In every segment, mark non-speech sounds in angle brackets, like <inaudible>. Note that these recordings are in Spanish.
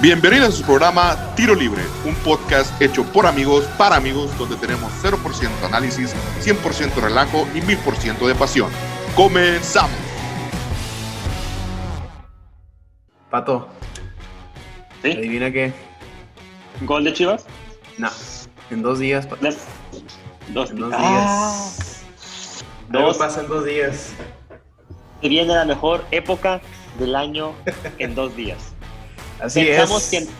Bienvenidos a su programa Tiro Libre, un podcast hecho por amigos para amigos donde tenemos 0% análisis, 100% relajo y 1000% de pasión. Comenzamos. Pato, ¿Sí? adivina qué. ¿Gol de Chivas? No, en dos días, Pato. Dos, En dos Ah, Algo dos. pasa en dos días. Se viene la mejor época del año en dos días. Así pensamos, es. que,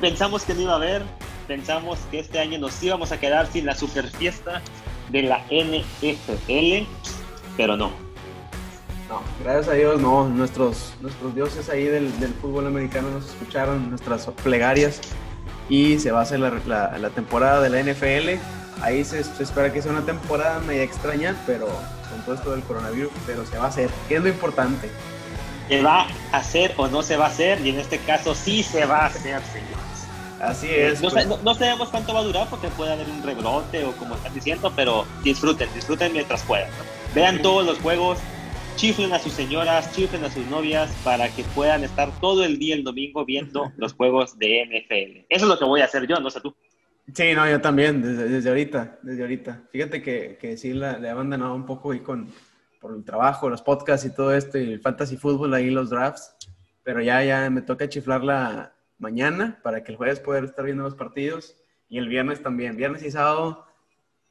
pensamos que no iba a haber, pensamos que este año nos íbamos a quedar sin la super fiesta de la NFL, pero no. No, gracias a Dios, no. Nuestros, nuestros dioses ahí del, del fútbol americano nos escucharon nuestras plegarias y se va a hacer la, la- la temporada de la NFL. Ahí se, se espera que sea una temporada media extraña, pero con todo esto del coronavirus, pero se va a hacer, que es lo importante. ¿Se va a hacer o no se va a hacer? Y en este caso sí se va a hacer, señores. Así es. no, pues. no- no sabemos cuánto va a durar porque puede haber un rebrote o como están diciendo, pero disfruten, disfruten mientras puedan. Vean todos los juegos, chiflen a sus señoras, chiflen a sus novias para que puedan estar todo el día el domingo viendo los juegos de NFL. Eso es lo que voy a hacer yo, no sé tú. Sí, no, yo también, desde, desde ahorita, desde ahorita. Fíjate que, que sí la, le he abandonado un poco ahí con, por el trabajo, los podcasts y todo esto, y el fantasy fútbol, ahí los drafts, pero ya, ya me toca chiflarla mañana para que el jueves pueda estar viendo los partidos, y el viernes también, viernes y sábado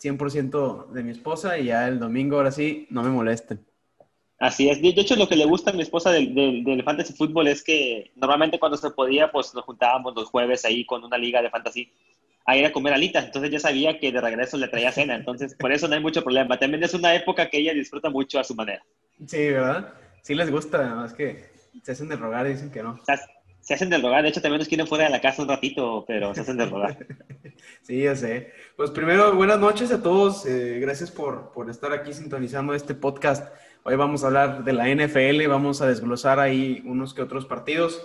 100% de mi esposa, y ya el domingo ahora sí, no me molesten. Así es. De hecho, lo que le gusta a mi esposa del, del, del fantasy fútbol es que normalmente cuando se podía, pues nos juntábamos los jueves ahí con una liga de fantasy a ir a comer alitas. Entonces ya sabía que de regreso le traía cena. Entonces, por eso no hay mucho problema. También es una época que ella disfruta mucho a su manera. Sí, ¿verdad? Sí les gusta, además que se hacen de rogar y dicen que no. O sea, se hacen del rogar. De hecho, también nos quieren fuera de la casa un ratito, pero se hacen del rogar. <laughs> Sí, ya sé. Pues primero, buenas noches a todos. Eh, gracias por, por estar aquí sintonizando este podcast. Hoy vamos a hablar de la NFL, vamos a desglosar ahí unos que otros partidos.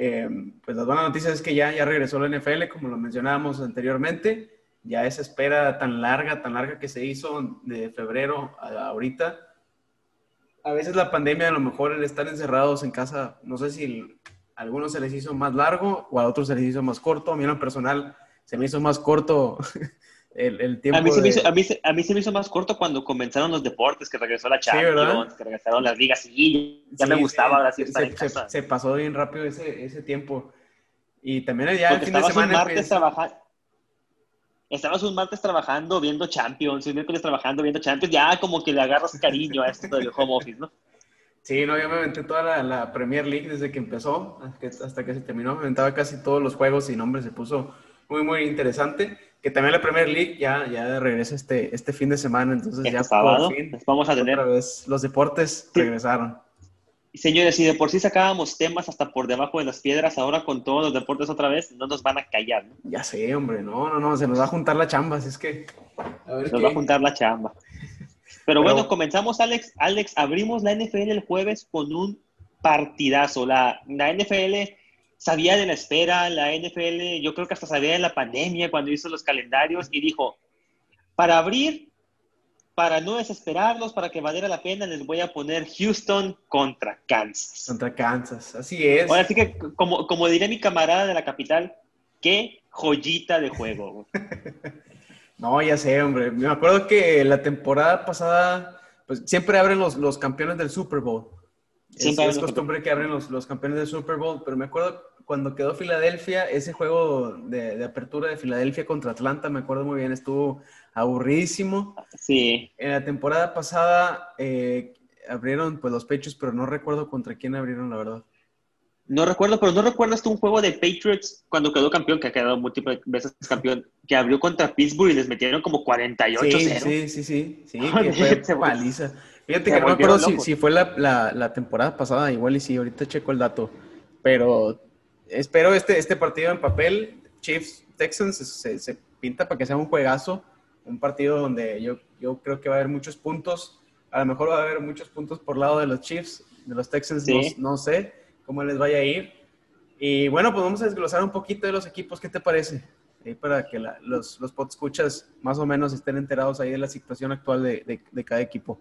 Eh, pues la buena noticia es que ya, ya regresó la NFL, como lo mencionábamos anteriormente. Ya esa espera tan larga, tan larga que se hizo de febrero a ahorita. A veces la pandemia, a lo mejor el estar encerrados en casa, no sé si a algunos se les hizo más largo o a otros se les hizo más corto. A mí en lo personal se me hizo más corto <laughs> el, el tiempo. A mí, se me hizo, a, mí, se- a mí se me hizo más corto cuando comenzaron los deportes, que regresó la. Champions, que regresaron las ligas. Sí, ya Sí, me gustaba ahora sí se, estar en se- casa. se pasó bien rápido ese, ese tiempo. Y también ya el fin de un semana. martes pues, trabajando. Estabas un martes trabajando viendo Champions, un miércoles trabajando viendo Champions, ya como que le agarras cariño a esto del <laughs> home office, ¿no? Sí, no, yo me aventé toda la, la Premier League desde que empezó hasta que, hasta que se terminó. Me aventaba casi todos los juegos y nombre se puso muy, muy interesante. Que también la Premier League ya, ya regresa este, este fin de semana. Entonces Este ya sábado por fin, vamos a tener. otra vez, los deportes Sí. regresaron. Señores, si de por sí sacábamos temas hasta por debajo de las piedras, ahora con todos los deportes otra vez, no nos van a callar, ¿no? Ya sé, hombre, no, no, no, se nos va a juntar la chamba, así es que... A ver Nos qué. va a juntar la chamba. Pero Pero- bueno, comenzamos, Alex. Alex, abrimos la NFL el jueves con un partidazo. La, la NFL sabía de la espera, la NFL, yo creo que hasta sabía de la pandemia cuando hizo los calendarios y dijo, para abrir, para no desesperarlos, para que valiera la pena, les voy a poner Houston contra Kansas. Contra Kansas, así es. Ahora sí que, como, como diría mi camarada de la capital, qué joyita de juego. <laughs> No, ya sé, hombre. Me acuerdo que la temporada pasada, pues siempre abren los, los campeones del Super Bowl. Siempre es, es costumbre que abren los, los campeones del Super Bowl, pero me acuerdo cuando quedó Filadelfia, ese juego de, de apertura de Filadelfia contra Atlanta, me acuerdo muy bien, estuvo aburridísimo. Sí, En la temporada pasada eh, abrieron pues los pechos, pero no recuerdo contra quién abrieron, la verdad. No recuerdo, pero no recuerdas tú un juego de Patriots cuando quedó campeón, que ha quedado múltiples veces campeón, que abrió contra Pittsburgh y les metieron como 48-0. Sí, sí, sí, sí, sí, <laughs> que fue paliza. Fíjate que no me acuerdo si, si fue la, la- la temporada pasada, igual y sí, ahorita checo el dato. Pero espero este, este partido en papel, Chiefs Texans, se, se pinta para que sea un juegazo, un partido donde yo, yo creo que va a haber muchos puntos. A lo mejor va a haber muchos puntos por lado de los Chiefs, de los Texans, Sí. no, no sé cómo les vaya a ir. Y bueno, pues vamos a desglosar un poquito de los equipos, ¿qué te parece? Ahí para que la- los, los escuchas más o menos estén enterados ahí de la situación actual de, de- de cada equipo.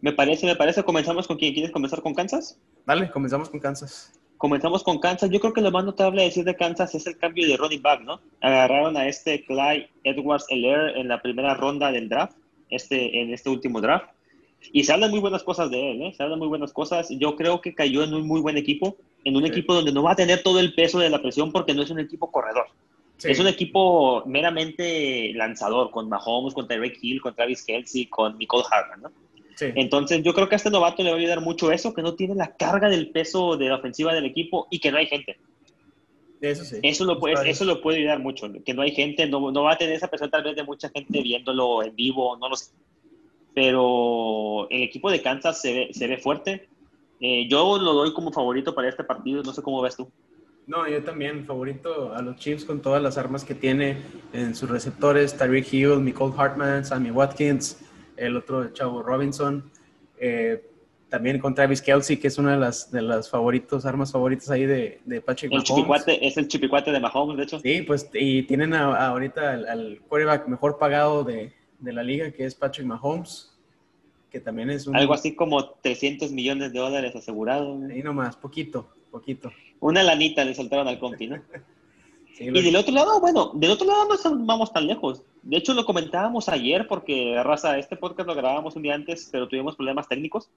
Me parece, me parece. Comenzamos con quién. ¿Quieres comenzar con Kansas? Dale, comenzamos con Kansas. comenzamos con Kansas. Yo creo que lo más notable de decir de Kansas es el cambio de running back, ¿no? Agarraron a este Clyde Edwards Heller en la primera ronda del draft, este, en este último draft. Y se hablan muy buenas cosas de él, ¿eh? Se hablan muy buenas cosas. Yo creo que cayó en un muy buen equipo, en un equipo donde no va a tener todo el peso de la presión porque no es un equipo corredor. Es un equipo meramente lanzador, con Mahomes, con Tyreek Hill, con Travis Kelsey, con Nicole Harman, ¿no? Entonces, yo creo que a este novato le va a ayudar mucho eso, que no tiene la carga del peso de la ofensiva del equipo y que no hay gente. Eso sí. Eso lo puede, eso lo puede ayudar mucho, que no hay gente, no, no va a tener esa presión tal vez de mucha gente viéndolo en vivo, no lo sé. Pero el equipo de Kansas se ve, se ve fuerte. Eh, yo lo doy como favorito para este partido, no sé cómo ves tú. No, yo también, favorito a los Chiefs con todas las armas que tiene en sus receptores, Tyreek Hill, Nicole Hartman, Sammy Watkins, el otro chavo Robinson, eh, también con Travis Kelsey, que es una de las, de las favoritos, armas favoritas ahí de, de Patrick el Mahomes. es el chipicuate de Mahomes, de hecho. Sí, pues, y tienen ahorita al, quarterback mejor pagado de, de, la liga, que es Patrick Mahomes, que también es un... Algo así como 300 millones de dólares asegurados. Ahí nomás, poquito, poquito. Una lanita le soltaron al compi, ¿no? <laughs> y del otro lado, bueno, del otro lado no vamos tan lejos. De hecho, lo comentábamos ayer porque, raza, este podcast lo grabábamos un día antes, pero tuvimos problemas técnicos.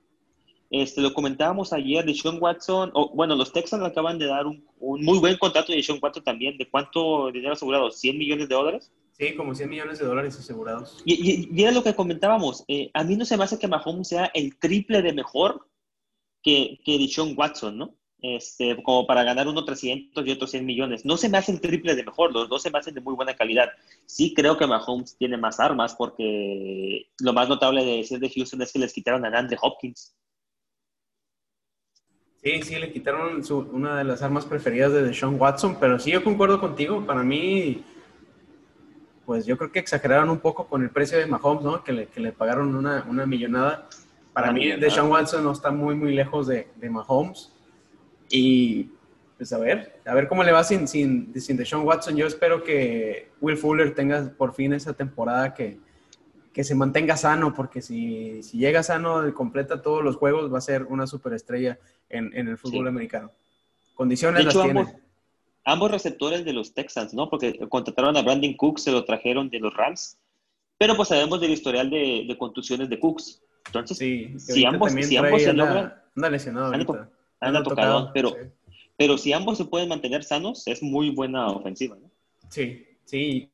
Este, lo comentábamos ayer de Sean Watson, o bueno, los Texans acaban de dar un, muy buen contrato de Sean Watson también. ¿De cuánto dinero asegurado? ¿100 millones de dólares? Sí, como 100 millones de dólares asegurados. Y, y, era lo que comentábamos. Eh, a mí no se me hace que Mahomes sea el triple de mejor que, que Sean Watson, ¿no? Este, como para ganar uno 300 y otro 100 millones. No se me hacen triple de mejor, los dos se me hacen de muy buena calidad. Sí creo que Mahomes tiene más armas porque lo más notable de decir de Houston es que les quitaron a Andre Hopkins. Sí, sí, le quitaron una de las armas preferidas de Deshaun Watson, pero sí, yo concuerdo contigo. Para mí, pues yo creo que exageraron un poco con el precio de Mahomes, ¿no? Que le, que le pagaron una, una millonada. Para mí, Deshaun Watson no está muy, muy lejos de, de Mahomes. Y pues a ver, a ver cómo le va sin, sin, sin Deshaun Watson. Yo espero que Will Fuller tenga por fin esa temporada que, que se mantenga sano, porque si, si, llega sano y completa todos los juegos, va a ser una superestrella en, en el fútbol americano. Condiciones las ambos, tiene. Ambos receptores de los Texans, ¿no? Porque contrataron a Brandon Cooks, se lo trajeron de los Rams, pero pues sabemos del historial de, de contusiones de Cooks. Entonces, si ambos, si ambos se logran... Anda lesionado ahorita anda tocado, pero, pero si ambos se pueden mantener sanos, es muy buena ofensiva, ¿no? Sí, sí.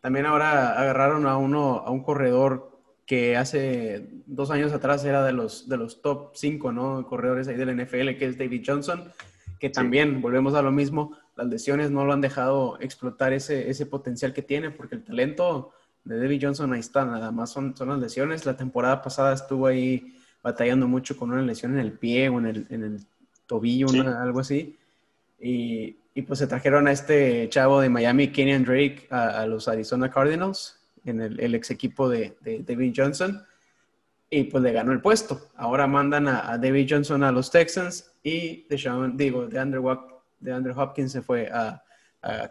También ahora agarraron a uno, a un corredor que hace dos años atrás era de los, de los top 5, ¿no? Corredores ahí del NFL, que es David Johnson, que también, volvemos a lo mismo, las lesiones no lo han dejado explotar ese, ese potencial que tiene, porque el talento de David Johnson ahí está, nada más son, son las lesiones. La temporada pasada estuvo ahí batallando mucho con una lesión en el pie o en el, en el tobillo, algo así. Y, y, pues se trajeron a este chavo de Miami, Kenyan Drake, a, los Arizona Cardinals, en el, el ex equipo de, de, David Johnson, y pues le ganó el puesto. Ahora mandan a, David Johnson a los Texans y de digo, de Andrew, de Andrew Hopkins se fue a, a,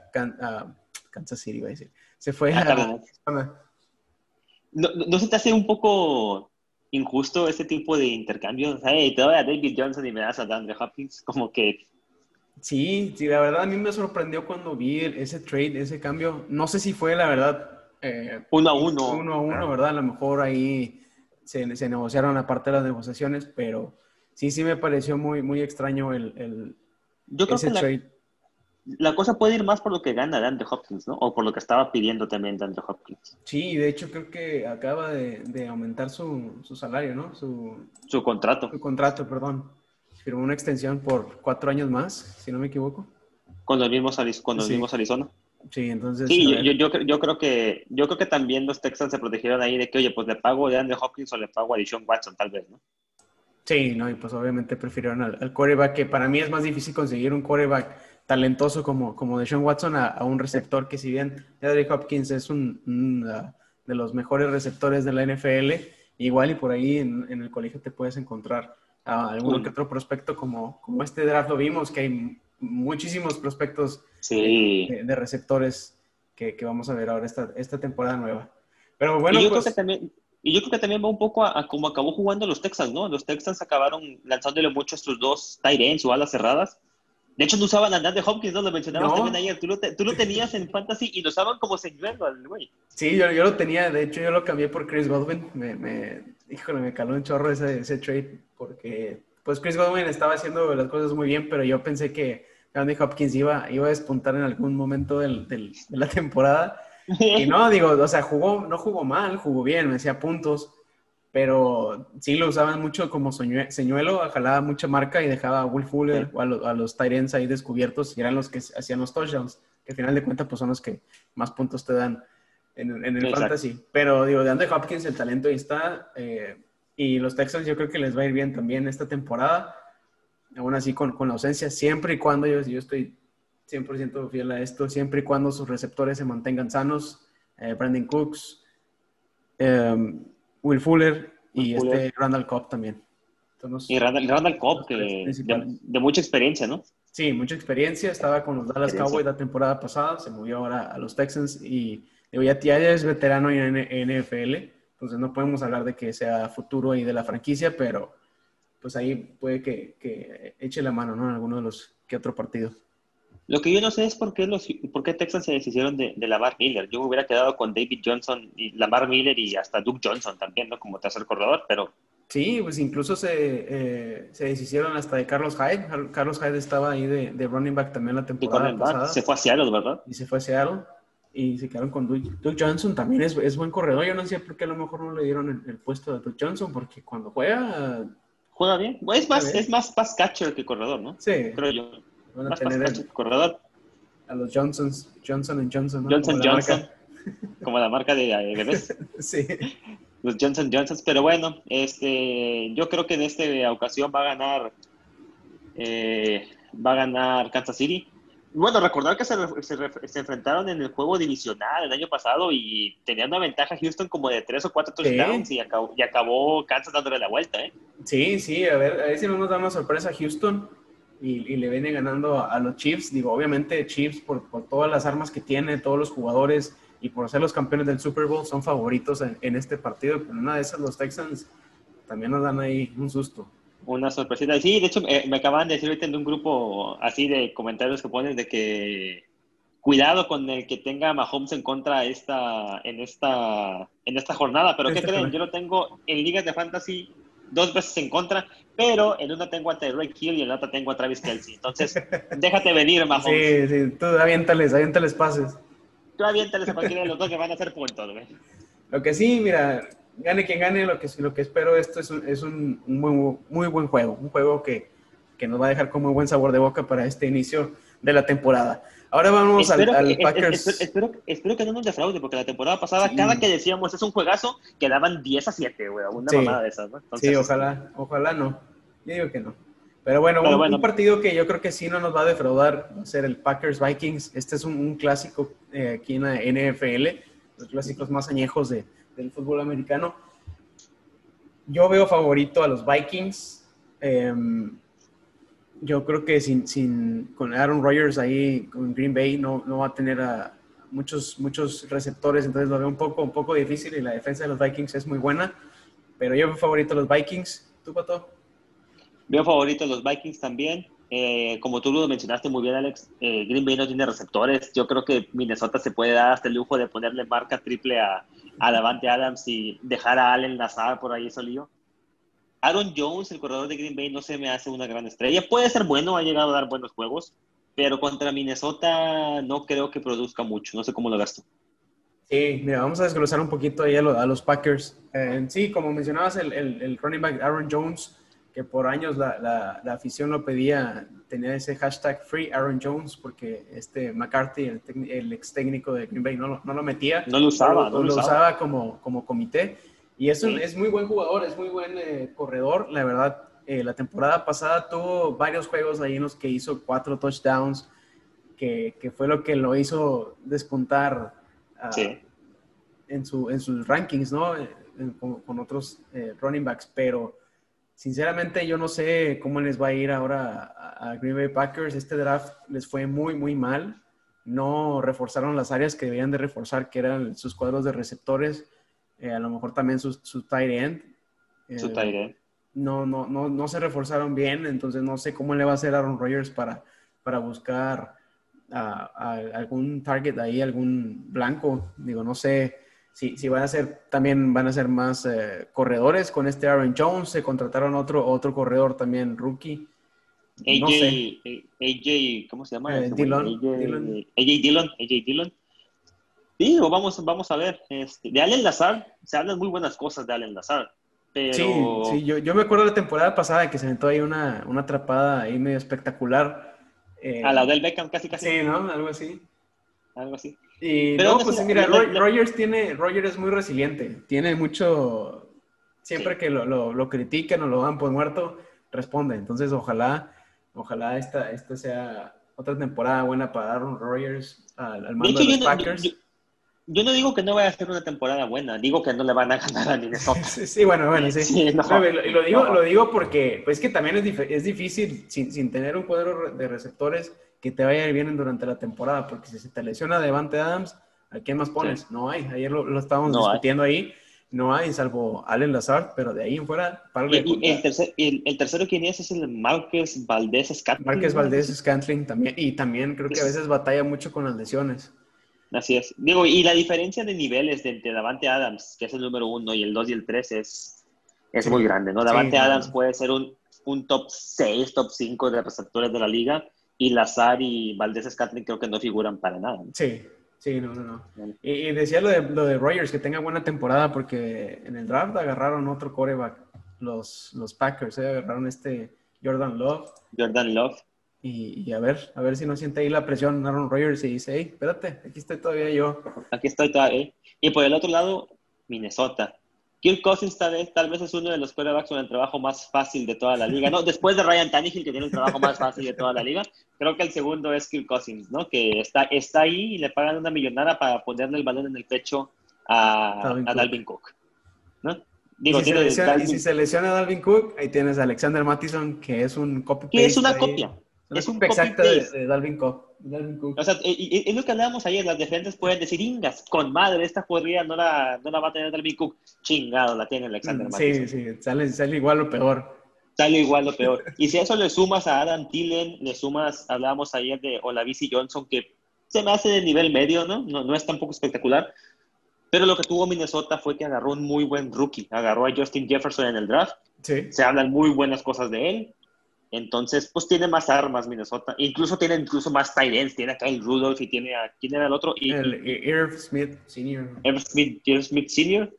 Kansas City, va a decir. Se fue a... ¿No, ¿No se te hace un poco injusto ese tipo de intercambio. Hey, te doy a David Johnson y me das a DeAndre Hopkins, como que... Sí, sí, la verdad a mí me sorprendió cuando vi ese trade, ese cambio. No sé si fue la verdad... Eh, uno a uno. Uno a uno, ¿verdad? A lo mejor ahí se, se negociaron aparte de las negociaciones, pero sí, sí me pareció muy, muy extraño el, el Yo creo ese que trade la cosa puede ir más por lo que gana DeAndre Hopkins, ¿no? O por lo que estaba pidiendo también DeAndre Hopkins. Sí, de hecho creo que acaba de, aumentar su, salario, ¿no? Su, su contrato. Su contrato, perdón. Firmó una extensión por cuatro años más, si no me equivoco. Con los mismos, con Arizona. Sí, entonces. Sí, yo, yo, creo que, yo creo que también los Texans se protegieron ahí de que, oye, pues le pago a DeAndre Hopkins o le pago a Deshaun Watson, tal vez, ¿no? Sí, no, y pues obviamente prefirieron al, al quarterback, que para mí es más difícil conseguir un quarterback talentoso como, como Sean Watson a, un receptor que si bien Edric Hopkins es un, uh, de los mejores receptores de la NFL, igual y por ahí en, el colegio te puedes encontrar a algún que otro prospecto como, como este draft lo vimos, que hay muchísimos prospectos de, receptores que, vamos a ver ahora esta, esta temporada nueva. Pero bueno, yo creo pues que también, Y yo creo que también va un poco a, cómo acabó jugando los Texans, ¿no? Los Texans acabaron lanzándole mucho a sus dos tight ends o alas cerradas. De hecho, no usaban a Hopkins, ¿no? Lo mencionabas también ayer. Tú lo, tú lo, tenías en Fantasy y lo usaban como señuelo al güey. Sí, yo, yo, lo tenía. De hecho, yo lo cambié por Chris Godwin. Me, me, híjole, me caló un chorro ese, ese trade porque, pues, Chris Godwin estaba haciendo las cosas muy bien, pero yo pensé que Andy Hopkins iba, iba a despuntar en algún momento del, del, de la temporada <laughs> y no, digo, o sea, jugó, no jugó mal, jugó bien, me hacía puntos, pero sí lo usaban mucho como señuelo, jalaba mucha marca y dejaba a Will Fuller o a, a los Tyrants ahí descubiertos y eran los que hacían los touchdowns, que al final de cuentas pues son los que más puntos te dan en, el fantasy. Pero digo, de Andre Hopkins el talento ahí está eh, y los Texans yo creo que les va a ir bien también esta temporada, aún así con, con la ausencia, siempre y cuando yo, yo estoy 100% fiel a esto, siempre y cuando sus receptores se mantengan sanos. Eh, Brandon Cooks, em, Will Fuller y este Randall Cobb también. y Randall, Randall Cobb, que de, mucha experiencia, ¿no? Sí, mucha experiencia. Estaba con los Dallas Cowboys la temporada pasada, se movió ahora a los Texans y digo, ya, ya es veterano en NFL, entonces no podemos hablar de que sea futuro y de la franquicia, pero pues ahí puede que, que eche la mano, ¿no? En alguno de los que otro partido. Lo que yo no sé es por qué, los, por qué Texas se deshicieron de, de Lamar Miller. Yo me hubiera quedado con David Johnson y Lamar Miller y hasta Duke Johnson también, ¿no? Como tercer corredor, pero... Sí, pues incluso se, eh, se deshicieron hasta de Carlos Hyde. Carlos Hyde estaba ahí de, de running back también la temporada pasada. Se fue a Seattle, ¿verdad? Y se fue a Seattle. Y se quedaron con Duke, Duke Johnson, también es, es, buen corredor. Yo no sé por qué a lo mejor no le dieron el, el puesto de Duke Johnson, porque cuando juega... Juega bien. Es más, es más pass catcher que corredor, ¿no? Sí. Creo yo. Más pass catcher que corredor a los Johnsons, Johnson Johnson. Johnson Johnson, como la marca de, bebés. <laughs> sí. Los Johnson Johnsons, pero bueno, este, yo creo que en esta ocasión va a ganar, eh, va a ganar Kansas City. Bueno, recordar que se, se, enfrentaron en el juego divisional el año pasado y tenían una ventaja Houston como de tres o cuatro touchdowns y, acabó, y acabó Kansas dándole la vuelta, ¿eh? Sí, sí, a ver, a ver si no nos da una sorpresa Houston y, le viene ganando a, los Chiefs. Digo, obviamente Chiefs por, por, todas las armas que tiene, todos los jugadores y por ser los campeones del Super Bowl son favoritos en, este partido. Pero una de esas los Texans también nos dan ahí un susto. Una sorpresita. Sí, de hecho eh, me acaban de decir ahorita en un grupo así de comentarios que ponen de que cuidado con el que tenga Mahomes en contra esta, en, esta, en esta jornada. Pero ¿qué creen? Yo lo tengo en ligas de fantasy dos veces en contra, pero en una tengo a Tyreek Hill y en la otra tengo a Travis Kelsey. Entonces, déjate venir, Mahomes. Sí, sí, tú aviéntales, aviéntales pases. Tú aviéntales a cualquiera de los dos que van a hacer puntos, güey. Lo que sí, mira, gane quien gane, lo que, lo que espero esto es un, es un muy, muy, buen juego, un juego que, que nos va a dejar con muy buen sabor de boca para este inicio de la temporada. Ahora vamos al, Packers. Espero, espero, que no nos defraude, porque la temporada pasada, cada que decíamos es un juegazo, quedaban 10 a 7, güey. Una mamada de esas, ¿no? sí, ojalá, ojalá no. Yo digo que no. Pero bueno, un, partido que yo creo que sí no nos va a defraudar va a ser el Packers Vikings. Este es un, clásico eh, aquí en la NFL, los clásicos más añejos de, del fútbol americano. Yo veo favorito a los Vikings. Eh, yo creo que sin, sin, con Aaron Rodgers ahí, con Green Bay, no, no va a tener a muchos, muchos receptores, entonces lo veo un poco, un poco difícil y la defensa de los Vikings es muy buena, pero yo veo favorito a los Vikings. ¿Tú, Pato? Veo favorito a los Vikings también. Eh, como tú lo mencionaste muy bien, Alex, eh, Green Bay no tiene receptores. Yo creo que Minnesota se puede dar hasta el lujo de ponerle marca triple a, a Davante Adams y dejar a Allen Lazar por ahí solillo. Aaron Jones, el corredor de Green Bay, no se me hace una gran estrella. Puede ser bueno, ha llegado a dar buenos juegos, pero contra Minnesota no creo que produzca mucho. No sé cómo lo gasto. Sí, mira, vamos a desglosar un poquito ahí a, los Packers. Eh, sí, como mencionabas, el, el, running back Aaron Jones, que por años la, la, afición lo pedía, tenía ese hashtag Free Aaron Jones, porque este McCarthy, el, el ex técnico de Green Bay, no lo, no lo metía. No lo usaba. No lo, usaba. como, como comité. Y es, un, es muy buen jugador, es muy buen eh, corredor. La verdad, eh, la temporada pasada tuvo varios juegos ahí en los que hizo cuatro touchdowns, que, que fue lo que lo hizo despuntar ah, en, su, en sus rankings, ¿no? Eh, con, otros running backs. Pero sinceramente yo no sé cómo les va a ir ahora a, a Green Bay Packers. Este draft les fue muy, muy mal. No reforzaron las áreas que debían de reforzar, que eran sus cuadros de receptores eh, a lo mejor también su, su tight end. Su Eh, tight end. no, no, no, no se reforzaron bien, entonces no sé cómo le va a hacer Aaron Rodgers para, para buscar a, a algún target ahí, algún blanco. Digo, no sé si, si van a ser, también van a ser más eh, corredores con este Aaron Jones, se contrataron otro, otro corredor también, rookie. AJ, no sé. AJ, ¿cómo se llama? Eh? Dillon, AJ, Dillon. AJ Dillon, AJ Dillon. Digo, vamos, vamos a ver. Este, de Allen Lazar, se hablan muy buenas cosas de Allen Lazar. Pero Sí, sí, yo, yo me acuerdo de la temporada pasada que se metió ahí una, una atrapada ahí medio espectacular. eh, a la del Beckham casi casi. Sí, ¿no? Algo así. Algo así. Y Pero no, pues mira, Roy- Rogers tiene, Rogers es muy resiliente, tiene mucho, siempre Sí. que lo, lo, lo critican o lo dan por muerto, responde. Entonces, ojalá, ojalá esta, esta sea otra temporada buena para Aaron Rodgers al, al De mando hecho, de los Packers. yo- yo no digo que no vaya a ser una temporada buena, digo que no le van a ganar a Minnesota. <laughs> Sí, sí, bueno, bueno, sí. Sí, no. No, y lo, digo, No. lo digo porque pues que también es, dif- es difícil sin, sin tener un cuadro de receptores que te vaya a ir bien durante la temporada, porque si se te lesiona Devante Adams, ¿a quién más pones? No hay, ayer lo, lo estábamos hay. discutiendo ahí, no hay, salvo Allen Lazard, pero de ahí en fuera, para Y, y el, tercer- el, el tercero, ¿quién es? Es el Márquez Valdés Scantling. Márquez. Valdés, Scantling también, y también creo que a veces batalla mucho con las lesiones. Así es. Digo, y la diferencia de niveles de entre Davante Adams, que es el número uno, y el dos y el tres es, es Sí. muy grande, ¿no? Sí, Davante no. Adams puede ser un, un top 6, top 5 de receptores de la liga, y Lazar y Valdés Scantling creo que no figuran para nada. ¿no? Sí, sí, no, no, no. Y decía lo de, lo de Rogers, que tenga buena temporada, porque en el draft agarraron otro coreback, los, los Packers, ¿eh? agarraron este Jordan Love. Jordan Love. Y, y a ver, a ver si no siente ahí la presión Aaron Rodgers y dice, hey, espérate, aquí estoy todavía yo. Aquí estoy todavía. ¿eh? Y por el otro lado, Minnesota. Kirk Cousins tal vez, tal vez es uno de los quarterbacks con el trabajo más fácil de toda la liga, ¿no? Después de Ryan Tannehill, que tiene el trabajo más fácil de toda la liga, creo que el segundo es Kirk Cousins, ¿no? Que está, está ahí y le pagan una millonada para ponerle el balón en el pecho a, Dalvin a Cook. Dalvin Cook, ¿no? Y si, lesiona, y Dalvin- si se lesiona Dalvin Cook, ahí tienes a Alexander Mattison, que es un copy que es una ahí. copia. Es un copia exacta de, de Dalvin Cook. Dalvin Cook. O sea, es lo que hablábamos ayer, las defensas pueden decir, ingas, con madre, esta corrida no la, no la va a tener Dalvin Cook. Chingado, la tiene Alexander Mm, sí, sí, sale, sale igual o peor. Sale igual o peor. Y si a eso le sumas a Adam Tillen, le sumas, hablábamos ayer de Olavisi Johnson, que se me hace de nivel medio, ¿no? ¿no? No es tampoco espectacular. Pero lo que tuvo Minnesota fue que agarró un muy buen rookie. Agarró a Justin Jefferson en el draft. Sí. Se hablan muy buenas cosas de él. Entonces, pues tiene más armas Minnesota. Incluso tiene incluso más tight ends. Tiene a Kyle Rudolph y tiene a... ¿Quién era el otro? Y, El Irv Smith Sr. Irv Smith, Irv Smith Sr.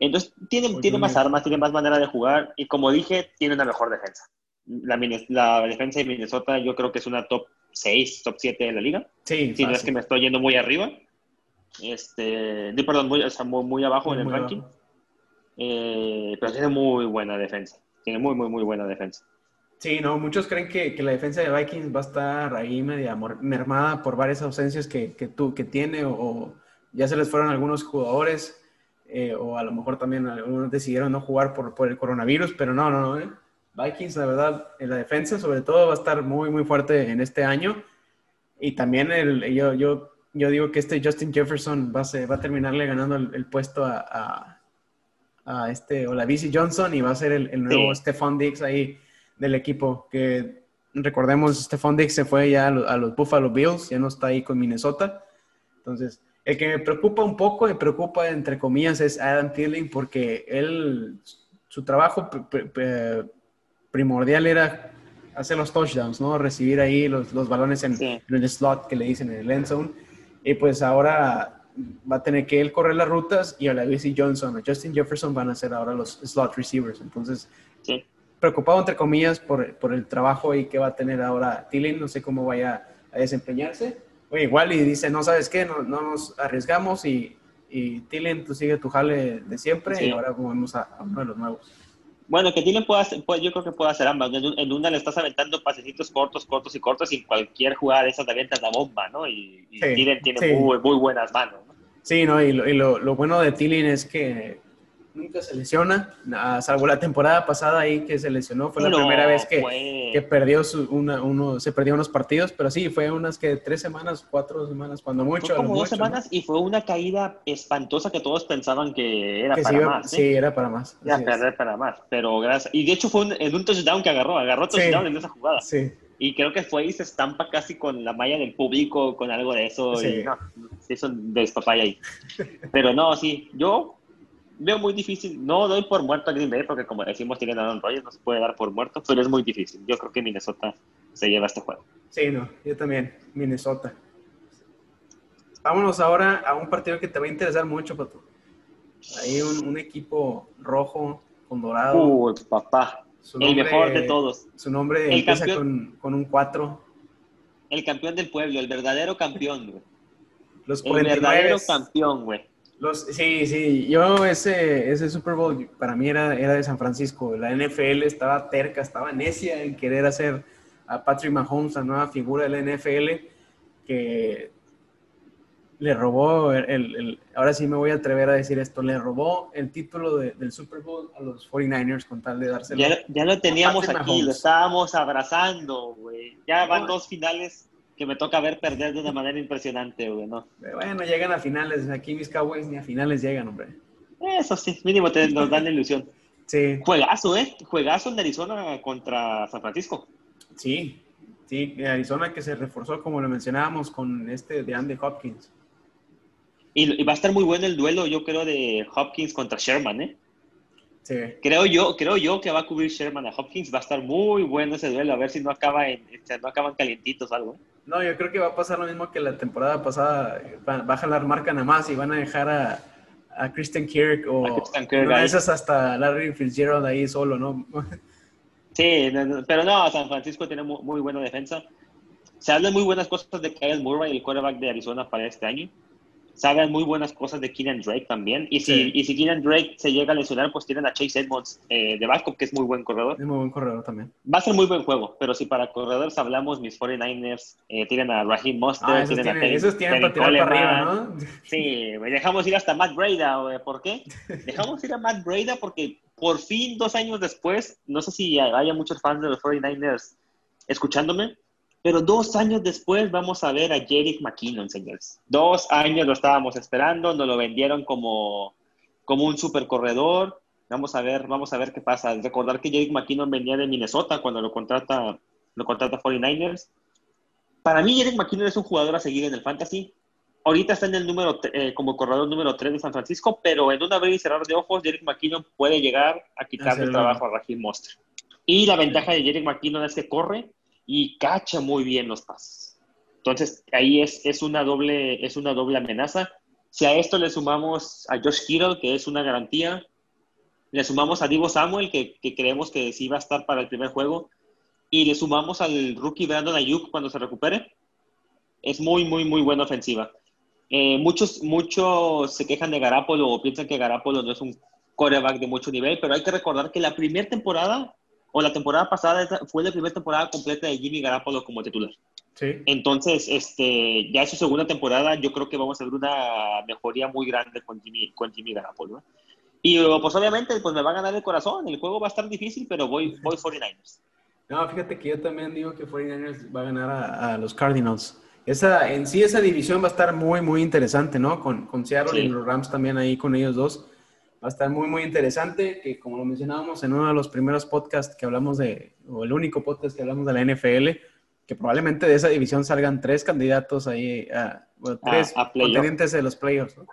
Entonces, tiene, tiene más armas, tiene más manera de jugar y como dije, tiene una mejor defensa. La, la defensa de Minnesota yo creo que es una top 6, top 7 de la liga. Sí, Si no es que me estoy yendo muy arriba. Este, perdón, muy, o sea, muy, muy abajo en el ranking. Eh, pero tiene muy buena defensa. Tiene muy, muy, muy buena defensa. Sí, no, muchos creen que, que la defensa de Vikings va a estar ahí media mermada por varias ausencias que, que, tú, que tiene o, o ya se les fueron algunos jugadores eh, o a lo mejor también algunos decidieron no jugar por, por el coronavirus, pero no, no, no. ¿eh? Vikings, la verdad, en la defensa sobre todo va a estar muy, muy fuerte en este año y también el, yo, yo, yo digo que este Justin Jefferson va a, ser- va a terminarle ganando el, el puesto a, a, a este Olavisi Johnson y va a ser el, el nuevo Sí. Stephon Diggs ahí del equipo, que recordemos, Stephon Diggs se fue ya a los, a los Buffalo Bills, ya no está ahí con Minnesota. Entonces, el que me preocupa un poco, me preocupa entre comillas, es Adam Thielen, porque él, su trabajo pr- pr- pr- primordial era hacer los touchdowns, ¿no? Recibir ahí los, los balones en, Sí. en el slot que le dicen en el end zone. Y pues ahora va a tener que él correr las rutas y a la Johnson o Justin Jefferson van a ser ahora los slot receivers. Entonces, Sí. Preocupado entre comillas por, por el trabajo ahí que va a tener ahora Thielen, no sé cómo vaya a desempeñarse. O igual y dice, no sabes qué, no, no nos arriesgamos y, y Thielen, tú sigue tu jale de siempre Sí. y ahora movemos a, a uno de los nuevos. Bueno, que Dylan puede hacer, puede- yo creo que puede hacer ambas. En, un- en una le estás aventando pasecitos cortos, cortos y cortos y cualquier jugada de esas te avientas la bomba, ¿no? Y, y Sí, Dylan tiene sí. muy, muy buenas manos, ¿no? Sí, ¿no? Y lo, y lo, lo bueno de Thielen es que nunca se lesiona, salvo la temporada pasada ahí que se lesionó, fue la No, primera vez que, que perdió su, una, uno, se perdió unos partidos, pero sí, fue unas que tres semanas, cuatro semanas, cuando mucho. Fue como dos mucho, ¿no? semanas y fue una caída espantosa que todos pensaban que era Que para iba- más. ¿eh? sí, era para más. Era perder para más. Pero gracias. Y de hecho fue un- en un touchdown que agarró. Agarró Sí. touchdown en esa jugada. Sí, Y creo que fue y se estampa casi con la malla del público, con algo de eso. Sí. Y no, se hizo un despapaya ahí. Pero no, sí, yo veo muy difícil. No doy por muerto a Green Bay porque, como decimos, tienen a Aaron Rodgers, no se puede dar por muerto, pero es muy difícil. Yo creo que Minnesota se lleva este juego. sí, no, yo también, Minnesota. Vámonos ahora a un partido que te va a interesar mucho, Pato. Hay un, un equipo rojo con dorado. Uy, papá, el mejor de todos. Su nombre El empieza campeón. con, con un 4. El campeón del pueblo, el verdadero campeón, güey. Los El verdadero 49. campeón, güey. Los, sí, sí, yo ese, ese Super Bowl para mí era, era de San Francisco. La NFL estaba terca, estaba necia en querer hacer a Patrick Mahomes la nueva figura de la NFL que le robó, el, el- el- ahora sí me voy a atrever a decir esto, le robó el título de- del Super Bowl a los 49ers con tal de dárselo. Ya, ya lo teníamos aquí, lo estábamos abrazando, güey. Ya van dos finales que me toca ver perder de una manera impresionante, güey, ¿no? Pero Bueno, llegan a finales, aquí mis Cowboys ni a finales llegan, hombre. Eso sí, mínimo te, nos dan la ilusión. <laughs> Sí, Juegazo, ¿eh? Juegazo en Arizona contra San Francisco. sí, sí, Arizona que se reforzó como lo mencionábamos con este de Andy Hopkins. Y, y va a estar muy bueno el duelo, yo creo, de Hopkins contra Sherman, ¿eh? Sí. Creo yo, creo yo que va a cubrir Sherman a Hopkins. Va a estar muy bueno ese duelo, a ver si no acaba en, si no acaban calientitos o algo. No, yo creo que va a pasar lo mismo que la temporada pasada. Va, a jalar marca nada más y van a dejar a, a Christian Kirk o A Christian Kirk una de ahí. esas hasta Larry Fitzgerald ahí solo, ¿no? <laughs> Sí, pero no, San Francisco tiene muy, muy buena defensa. Se hablan muy buenas cosas de Kyle Murray, el quarterback de Arizona para este año. Se hablan muy buenas cosas de Keenan Drake también. Y si, Sí. y si Keenan Drake se llega a lesionar, pues tienen a Chase Edmonds eh, de backup, que es muy buen corredor. Es muy buen corredor también. Va a ser muy buen juego, pero si para corredores hablamos, mis 49ers eh, tienen a Raheem Mostert, Ah, tienen a Terry- esos tienen para tirar para arriba, ¿no? <laughs> Sí, dejamos ir hasta Matt Breda. ¿Por qué? <laughs> Dejamos ir a Matt Breda porque por fin, dos años después, no sé si haya muchos fans de los 49ers escuchándome, pero dos años después vamos a ver a Jerick McKinnon, señores. Dos años lo estábamos esperando, nos lo vendieron como, como un super corredor. Vamos a ver, vamos a ver qué pasa. Recordar que Jerick McKinnon venía de Minnesota cuando lo contrata, lo contrata 49ers. Para mí, Jerick McKinnon es un jugador a seguir en el fantasy. Ahorita está en el número, eh, como corredor número 3 de San Francisco, pero en un abrir y cerrar de ojos, Jerick McKinnon puede llegar a quitarle el trabajo a Raheem Mostert. Y la ventaja de Jerick McKinnon es que corre y cacha muy bien los pases. Entonces, ahí es, es, una, doble, es una doble amenaza. Si a esto le sumamos a Josh Kittle, que es una garantía, le sumamos a Divo Samuel, que, que creemos que sí va a estar para el primer juego, y le sumamos al rookie Brandon Ayuk cuando se recupere, es muy, muy, muy buena ofensiva. Eh, muchos, muchos se quejan de Garapolo o piensan que Garapolo no es un quarterback de mucho nivel, pero hay que recordar que la primera temporada o la temporada pasada fue la primera temporada completa de Jimmy Garapolo como titular. Sí. Entonces, este, ya es su segunda temporada, yo creo que vamos a ver una mejoría muy grande con Jimmy, con Jimmy Garapolo. ¿eh? Y pues obviamente pues me va a ganar el corazón, el juego va a estar difícil, pero voy, voy 49ers. No, fíjate que yo también digo que 49ers va a ganar a, a los Cardinals. Esa, en sí, esa división va a estar muy, muy interesante, ¿no? Con, con Seattle Sí. y los Rams también ahí con ellos dos. Va a estar muy, muy interesante, que como lo mencionábamos en uno de los primeros podcasts que hablamos de, o el único podcast que hablamos de la NFL, que probablemente de esa división salgan tres candidatos ahí, a, bueno, A- tres a playoff. contendientes de los playoffs, ¿no?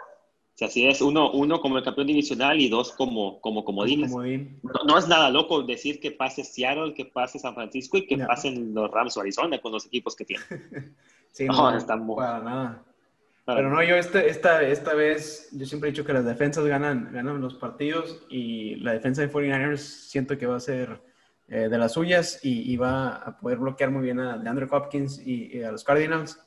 Si así es, uno, uno como el campeón divisional y dos como, como comodines. Comodín. No, no es nada loco decir que pase Seattle, que pase San Francisco y que No. pasen los Rams o Arizona con los equipos que tienen. <laughs> Sí, No, está muy- para nada. Pero no, yo este- esta, esta vez, yo siempre he dicho que las defensas ganan, ganan los partidos y la defensa de 49ers siento que va a ser eh, de las suyas y, y va a poder bloquear muy bien a DeAndre Hopkins y, y a los Cardinals.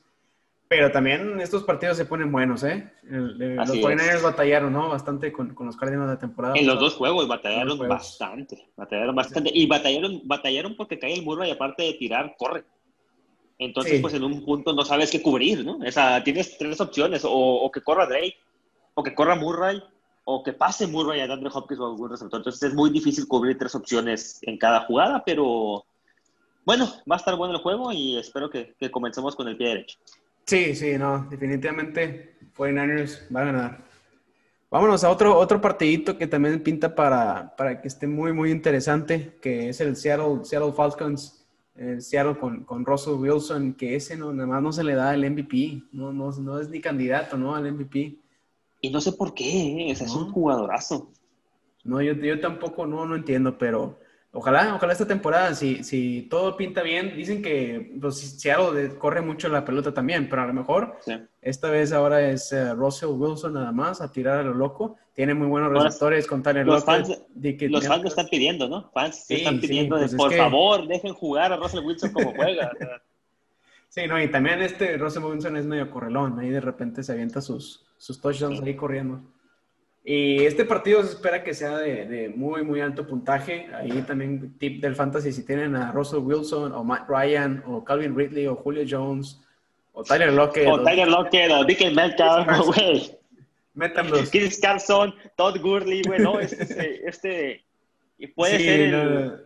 Pero también estos partidos se ponen buenos, ¿eh? El- el- los Así 49ers es. batallaron, ¿no? Bastante con, con los Cardinals de temporada. En los dos juegos batallaron juegos. bastante, batallaron bastante. Y batallaron, batallaron porque cae el Murray, aparte de tirar, corre. Entonces, Sí. pues en un punto no sabes qué cubrir, ¿no? O sea, tienes tres opciones, o, o que corra Drake, o que corra Murray, o que pase Murray a Andrew Hopkins o algún receptor. Entonces es muy difícil cubrir tres opciones en cada jugada, pero bueno, va a estar bueno el juego y espero que, que comencemos con el pie derecho. Sí, sí, no, definitivamente 49ers va a ganar. Vámonos a otro, otro partidito que también pinta para, para que esté muy, muy interesante, que es el Seattle, Seattle Falcons, el Seattle con, con Russell Wilson, que ese no, nada más no se le da el MVP, no, no, no es ni candidato ¿no? al MVP. Y no sé por qué, ¿eh? es un jugadorazo. No, yo, yo tampoco no, no entiendo, pero ojalá, ojalá esta temporada, si, si todo pinta bien, dicen que pues, Seattle corre mucho la pelota también, pero a lo mejor esta vez ahora es uh, Russell Wilson nada más a tirar a lo loco. Tiene muy buenos receptores con Tyler Los fans, los fans lo están pidiendo, ¿no? Fans sí, están pidiendo, pues por favor, dejen jugar a Russell Wilson como <laughs> juega. sí, no, y también este Russell Wilson es medio correlón, ahí de repente se avienta sus, sus touchdowns ahí corriendo. Y este partido se espera que sea de, muy, muy alto puntaje. Ahí también tip del fantasy, si tienen a Russell Wilson o Matt Ryan o Calvin Ridley o Julio Jones o Tyler Lockett. O, Tyler Lockett o Dick Metcalf, güey. Métanlos. Chris Carson, Todd Gurley, güey, no, este, este puede ser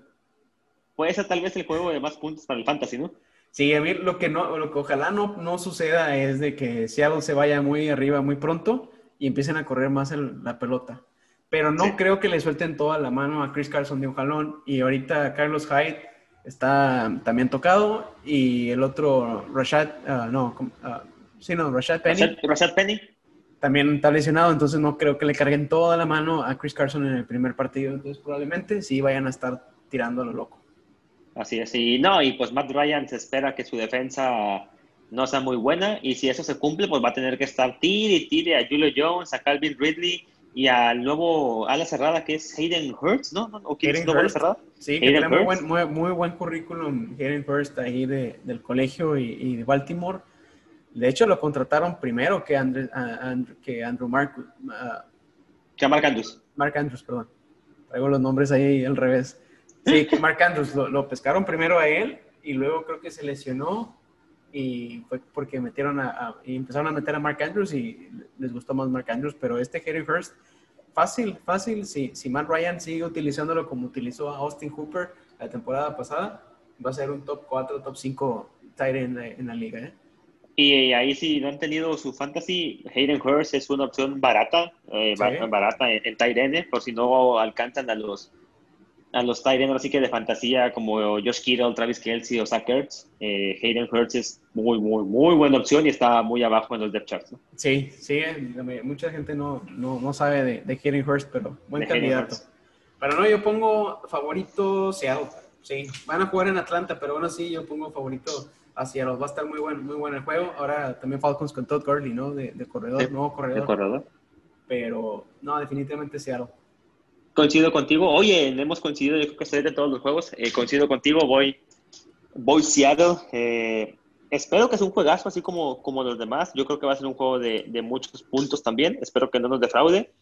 puede ser tal vez el juego de más puntos para el fantasy, ¿no? Sí, a mí lo que no, lo que ojalá no, no suceda es de que Seattle se vaya muy arriba muy pronto y empiecen a correr más la pelota. Pero no creo que le suelten toda la mano a Chris Carson de un jalón. Y ahorita Carlos Hyde está también tocado y el otro Rashad, uh, no, uh, sí, no, Rashad Penny. Rashad, Penny. También está lesionado, entonces no creo que le carguen toda la mano a Chris Carson en el primer partido. Entonces probablemente sí vayan a estar tirando a lo loco. Así es, y no, y pues Matt Ryan se espera que su defensa no sea muy buena, y si eso se cumple, pues va a tener que estar tire y tire a Julio Jones, a Calvin Ridley y al nuevo ala cerrada que es Hayden Hurst, ¿no? ¿O quién es el ala cerrada? Sí, que tiene muy buen, muy, muy, buen currículum Hayden Hurst ahí de, del colegio y, de Baltimore. De hecho, lo contrataron primero que, Andrew, que Andrew Mark. que a Mark Andrews. Mark Andrews, perdón. Traigo los nombres ahí al revés. Sí, que Mark Andrews lo, pescaron primero a él y luego creo que se lesionó y fue porque metieron a, y empezaron a meter a Mark Andrews y les gustó más Mark Andrews, pero este Harry Hurst, fácil, fácil, si, si Matt Ryan sigue utilizándolo como utilizó a Austin Hooper la temporada pasada, va a ser un top 4, top 5 tight end en, la liga. ¿eh? Y ahí si no han tenido su fantasy, Hayden Hurst es una opción barata, eh, barata en, en tight end, por si no alcanzan a los a los Tyrants así que de fantasía como Josh Kittle, Travis Kelsey o Zach Ertz, eh, Hayden Hurts es muy, muy, muy buena opción y está muy abajo en los depth charts. Sí, sí, eh, mucha gente no, no, no sabe de, de, Hayden Hurst, pero buen candidato. Pero no, yo pongo favorito Seattle. Sí, van a jugar en Atlanta, pero bueno, sí, yo pongo favorito a Seattle. Va a estar muy bueno, muy bueno el juego. Ahora también Falcons con Todd Gurley, ¿no? De, corredor, nuevo corredor. De corredor. Pero no, definitivamente Seattle. Coincido contigo. Oye, hemos coincidido, yo creo que estoy de todos los juegos. Eh, coincido contigo, voy, voy Seattle. Eh, espero que sea un juegazo así como, como los demás. Yo creo que va a ser un juego de, de, muchos puntos también. Espero que no nos defraude.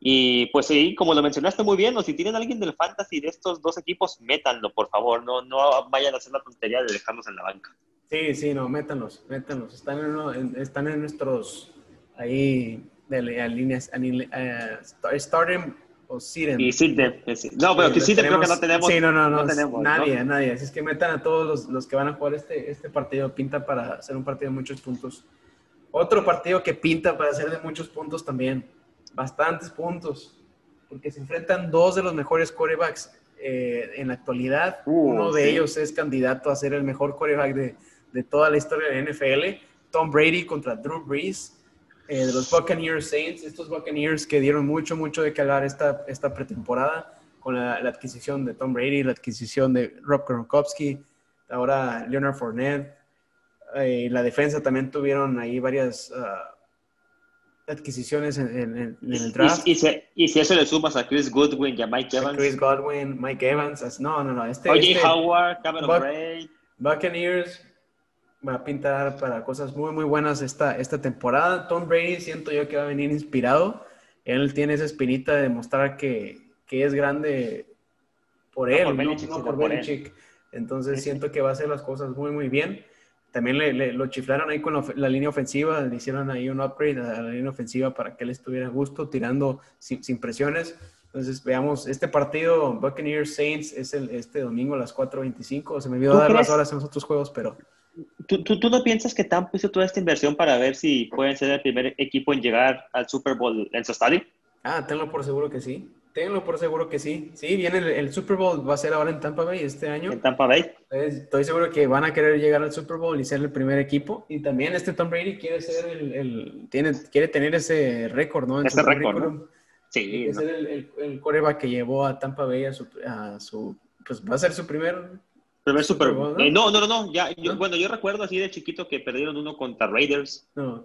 Y pues sí, como lo mencionaste muy bien, o si tienen alguien del fantasy de estos dos equipos, métanlo, por favor. No, no vayan a hacer la tontería de dejarlos en la banca. Sí, sí, no, métanlos, métanlos. Están en, están en nuestros ahí de, líneas, uh, starting o Siren. Y Sidney. No, pero que Sidney creo que no tenemos. Sí, no, no, no. tenemos, nadie, nadie. Así es que metan a todos los, los, que van a jugar este, este partido. Pinta para hacer un partido de muchos puntos. Otro partido que pinta para hacer de muchos puntos también. Bastantes puntos. Porque se enfrentan dos de los mejores corebacks eh, en la actualidad. Uh, Uno de ellos es candidato a ser el mejor coreback de, de toda la historia de la NFL. Tom Brady contra Drew Brees. Eh, de los Buccaneers Saints, estos Buccaneers que dieron mucho, mucho de calar esta, esta pretemporada con la, adquisición de Tom Brady, la adquisición de Rob Gronkowski, ahora Leonard Fournette. Eh, la defensa también tuvieron ahí varias uh, adquisiciones en, el draft. Y, si, y, si, eso le sumas a Chris Goodwin y a Mike Evans. Chris Godwin, Mike Evans. No, no, no. Este, Oye, este, Howard, Cameron Bray. Buccaneers va a pintar para cosas muy, muy buenas esta, esta temporada. Tom Brady siento yo que va a venir inspirado. Él tiene esa espinita de demostrar que, que es grande por él, no por, Belichick. Entonces siento que va a hacer las cosas muy, muy bien. también le, lo chiflaron ahí con la, línea ofensiva, le hicieron ahí un upgrade a la línea ofensiva para que él estuviera a gusto, tirando sin, presiones. Entonces, veamos, este partido, Buccaneers Saints, es el, este domingo a las 4.25. Se me olvidó dar las horas en los otros juegos, pero... ¿Tú, tú, no piensas que Tampa hizo toda esta inversión para ver si pueden ser el primer equipo en llegar al Super Bowl en su estadio? Ah, tenlo por seguro que sí. Tenlo por seguro que sí. Sí, viene el, Super Bowl, va a ser ahora en Tampa Bay este año. En Tampa Bay. estoy seguro que van a querer llegar al Super Bowl y ser el primer equipo. Y también este Tom Brady quiere ser el, tiene, quiere tener ese récord, ¿no? ese récord, Sí. Quiere ser el, el, coreback que llevó a Tampa Bay a su, a su, pues va a ser su primer Primer Super Bowl. Eh, ¿no? ¿no? no, Ya, Bueno, yo recuerdo así de chiquito que perdieron uno contra Raiders. No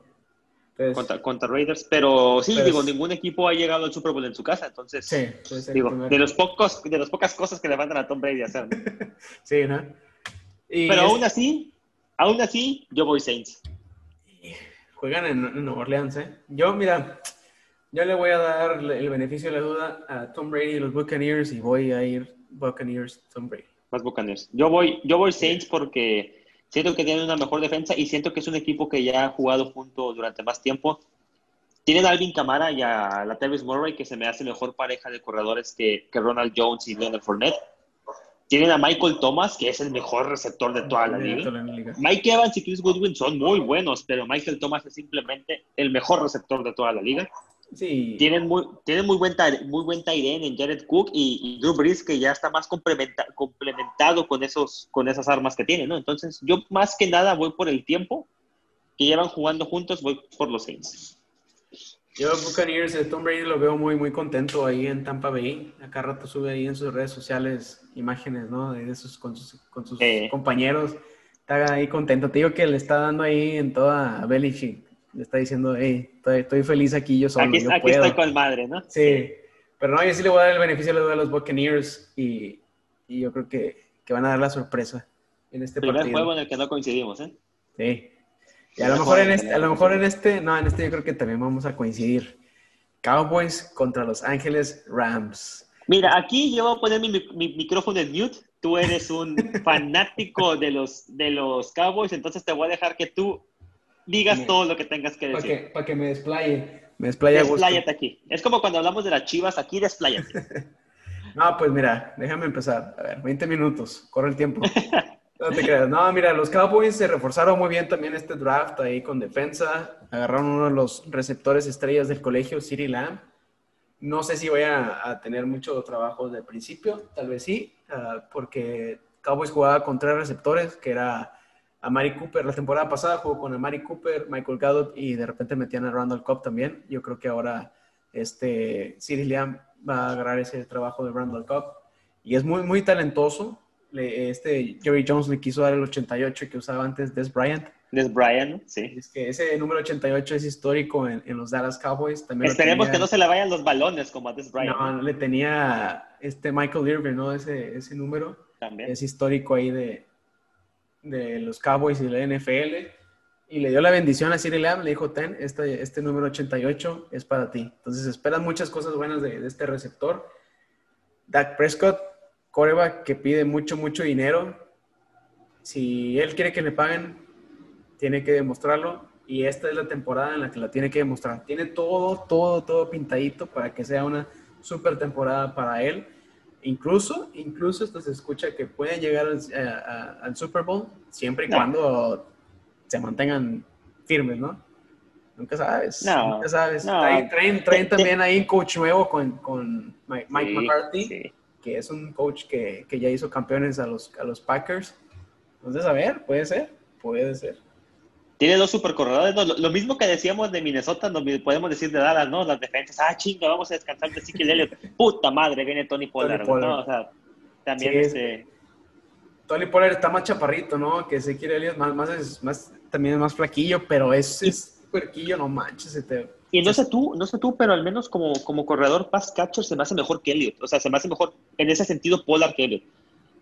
contra, Raiders, pero sí, digo, ningún equipo ha llegado al Super Bowl en su casa, entonces, sí, digo, de los pocos, de las pocas cosas que le mandan a Tom Brady a hacer. <laughs> sí, ¿no? pero aún así, aún así, yo voy Saints. Juegan en, Nueva Orleans, ¿eh? Yo, mira, yo le voy a dar el beneficio de la duda a Tom Brady y los Buccaneers y voy a ir Buccaneers, Tom Brady. Más Buccaneers. Yo voy, yo voy Saints porque Siento que tienen una mejor defensa y siento que es un equipo que ya ha jugado junto durante más tiempo. Tienen a Alvin Kamara y a la Travis Murray, que se me hace mejor pareja de corredores que, que Ronald Jones y Leonard Fournette. Tienen a Michael Thomas, que es el mejor receptor de toda la liga. Mike Evans y Chris Goodwin son muy buenos, pero Michael Thomas es simplemente el mejor receptor de toda la liga. Sí. Tienen muy, tienen muy buen, muy buen en Jared Cook y, Drew Brees, que ya está más complementado con, esos, con esas armas que tiene, ¿no? Entonces, yo más que nada voy por el tiempo que llevan jugando juntos, voy por los Saints. Yo, Buccaneers, Tom Brady lo veo muy, muy contento ahí en Tampa Bay. Acá rato sube ahí en sus redes sociales imágenes, ¿no? De esos, con sus, con sus eh. compañeros. Está ahí contento. Te digo que le está dando ahí en toda Belichick le está diciendo, hey, estoy, feliz aquí, yo solo, aquí, yo aquí estoy con madre, ¿no? Sí, pero no, yo sí le voy a dar el beneficio de los Buccaneers y, y yo creo que, que, van a dar la sorpresa en este Primer partido. juego en el que no coincidimos, ¿eh? Sí. Y a lo, mejor en este, a lo mejor en este, no, en este yo creo que también vamos a coincidir. Cowboys contra Los Ángeles Rams. Mira, aquí yo voy a poner mi, mi micrófono en mute. Tú eres un <laughs> fanático de los, de los Cowboys, entonces te voy a dejar que tú digas todo lo que tengas que decir. Para que, me desplaye. Me desplaye Despláyate aquí. Es como cuando hablamos de las chivas, aquí despláyate. <laughs> no, pues mira, déjame empezar. A ver, 20 minutos, corre el tiempo. <laughs> No te creas. No, mira, los Cowboys se reforzaron muy bien también este draft ahí con defensa. Agarraron uno de los receptores estrellas del colegio, Siri Lamb. No sé si voy a, tener mucho trabajo de principio, tal vez sí, ah, porque Cowboys jugaba con tres receptores, que era a Mari Cooper. La temporada pasada jugó con a Mari Cooper, Michael Gallup y de repente metían a Randall Cobb también. Yo creo que ahora este Cyril Liam va a agarrar ese trabajo de Randall Cobb y es muy, muy talentoso. este Jerry Jones le quiso dar el 88 que usaba antes Des Bryant. Des Bryant, sí. Es que ese número 88 es histórico en, los Dallas Cowboys. También Esperemos que no se le vayan los balones como a Des Bryant. No, le tenía este Michael Irving, ¿no? Ese, ese número. También. Es histórico ahí de, de los Cowboys y la NFL y le dio la bendición a Cyril Lamb, le dijo, ten, este, este número 88 es para ti. Entonces esperan muchas cosas buenas de, este receptor. Dak Prescott, coreback que pide mucho, mucho dinero. Si él quiere que le paguen, tiene que demostrarlo. Y esta es la temporada en la que la tiene que demostrar. Tiene todo, todo, todo pintadito para que sea una super temporada para él Incluso, incluso esto se escucha que pueden llegar al, Super Bowl siempre y cuando se mantengan firmes, ¿no? Nunca sabes. nunca sabes. Traen, también ahí un coach nuevo con, con Mike, McCarthy, que es un coach que, que, ya hizo campeones a los, a los Packers. Entonces, a ver, puede ser, puede ser. Tiene dos supercorredores. No, lo, mismo que decíamos de Minnesota, no, podemos decir de Dallas, ¿no? Las defensas. Ah, chinga, vamos a descansar de Ezekiel Elliott. <laughs> Puta madre, viene Tony Pollard. ¿no? O sea, también ese... Tony Pollard está más chaparrito, ¿no? Que Ezekiel Elliott más, más, más, también es más flaquillo, pero es, es puerquillo, no manches. Y no sé tú, no sé tú, pero al menos como, como corredor pass catcher se me hace mejor que Elliott. O sea, se me hace mejor en ese sentido Pollard que Elliott.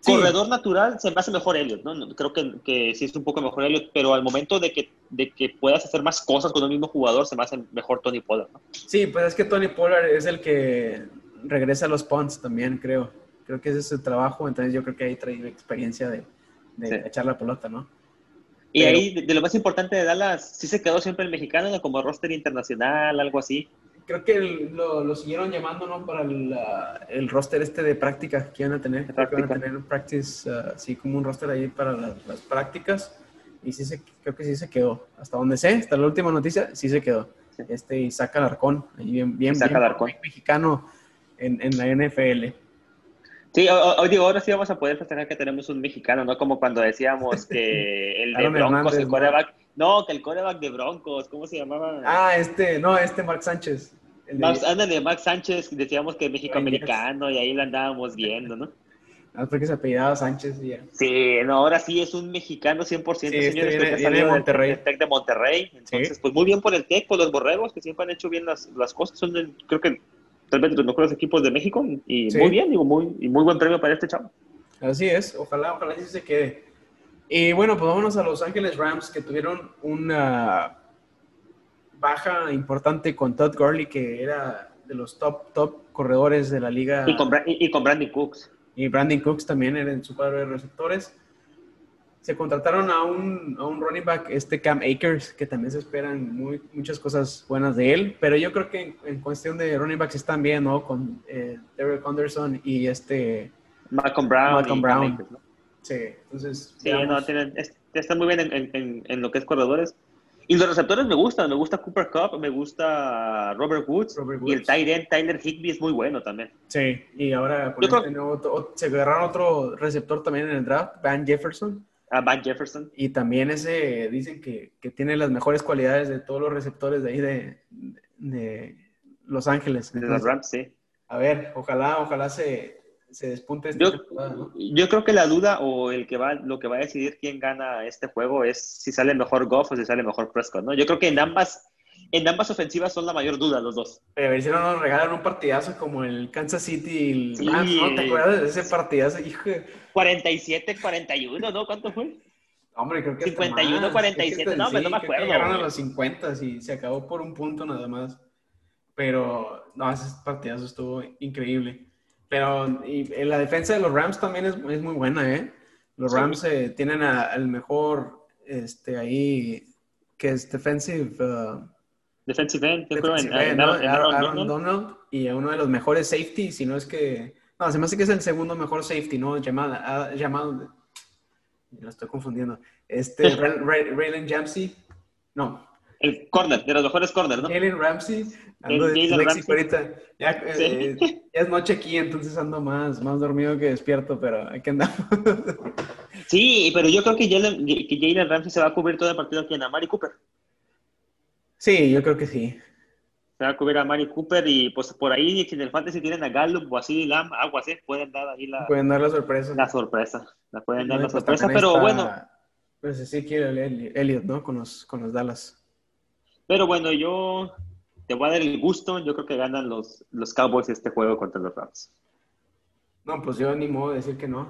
Corredor natural se me hace mejor Elliot, ¿no? Creo que, que, sí es un poco mejor Elliot, pero al momento de que, de que puedas hacer más cosas con el mismo jugador, se me hace mejor Tony Pollard, ¿no? Sí, pues es que Tony Pollard es el que regresa a los punts también, creo. Creo que ese es su trabajo, entonces yo creo que ahí trae experiencia de, de echar la pelota, ¿no? Y ahí, de, lo más importante de Dallas, sí se quedó siempre el mexicano como roster internacional, algo así. Creo que lo, lo, siguieron llamando, ¿no? Para el, el, roster este de práctica que iban a tener. Creo que van a tener un practice, uh, así como un roster ahí para las, prácticas. Y sí se, creo que sí se quedó. Hasta donde sé, hasta la última noticia, sí se quedó. Este Isaac Alarcón, ahí bien, bien, bien, bien mexicano en, en la NFL. Sí, hoy digo, ahora sí vamos a poder festejar que tenemos un mexicano, no como cuando decíamos que <laughs> el de Broncos, el coreback, no, que el coreback de Broncos, ¿cómo se llamaba? Ah, este, no, este Mark Sánchez. El Max, de Max Sánchez, decíamos que México americano y ahí lo andábamos viendo, ¿no? <laughs> Ah, porque se apellidaba Sánchez y ya. Sí, no, ahora sí es un mexicano 100%, sí, este señores, viene, viene de Monterrey. El Tec de Monterrey. Entonces, pues muy bien por el Tec, por los borregos, que siempre han hecho bien las, las cosas. Son, creo que tal vez los mejores equipos de México y muy bien, digo, muy, y muy buen premio para este chavo. Así es, ojalá, ojalá sí se quede. Y bueno, pues vámonos a Los Ángeles Rams que tuvieron una baja importante con Todd Gurley, que era de los top, top corredores de la liga. Y con, y, con Brandon Cooks. Y Brandon Cooks también era en su cuadro de receptores se contrataron a un, a un running back, este Cam Akers, que también se esperan muy, muchas cosas buenas de él, pero yo creo que en, cuestión de running backs están bien, ¿no? Con eh, Derek Anderson y este... Malcolm Brown. Malcolm Brown. Sí, entonces... Sí, no, tienen, están muy bien en, en, en, lo que es corredores. Y los receptores me gustan, me gusta Cooper Cup, me gusta Robert Woods, y el tight end Tyler Higby es muy bueno también. Sí, y ahora este se agarraron otro receptor también en el draft, Van Jefferson. A Van Jefferson. Y también ese, dicen que, que, tiene las mejores cualidades de todos los receptores de ahí de, de Los Ángeles. de los Rams, sí. A ver, ojalá, ojalá se, se despunte este yo, yo creo que la duda o el que va, lo que va a decidir quién gana este juego es si sale mejor Goff o si sale mejor Prescott, ¿no? Yo creo que en ambas en ambas ofensivas son la mayor duda los dos. Pero a ver si no nos regalan un partidazo como el Kansas City y el ¿no? ¿Te acuerdas de ese partidazo? Hijo. 47-41, ¿no? ¿Cuánto fue? Hombre, creo que 51-47, no, no me acuerdo. Llegaron a los 50 y se acabó por un punto nada más. Pero, no, ese partidazo estuvo increíble. Pero y, en la defensa de los Rams también es, es muy buena, ¿eh? Los Rams eh, tienen al mejor, este, ahí, que es defensive... Uh, defensive end, yo creo, en, Aaron, Donald. y uno de los mejores safety, si no es que, no, se me hace que es el segundo mejor safety, ¿no? Llamado, llamado lo estoy confundiendo. Este, Raylan Jamsey, no. El corner, de los mejores corners, ¿no? Jalen Ramsey, ando de ahorita. Ya, eh, ya, es noche aquí, entonces ando más, más dormido que despierto, pero hay que andar. <laughs> sí, pero yo creo que Jalen, que Jalen Ramsey se va a cubrir todo el partido aquí en Amari Cooper. Sí, yo creo que sí. Se va a cubrir a Mari Cooper y pues por ahí si en el fantasy tienen a Gallup o así Lam, algo así, pueden dar ahí la... Pueden dar la sorpresa. La sorpresa, la pueden dar la sorpresa, pero bueno. Pues sí quiere Elliot, ¿no? Con los, con los Dallas. Pero bueno, yo te voy a dar el gusto, yo creo que ganan los, los Cowboys este juego contra los Rams. No, pues yo ni modo de decir que no.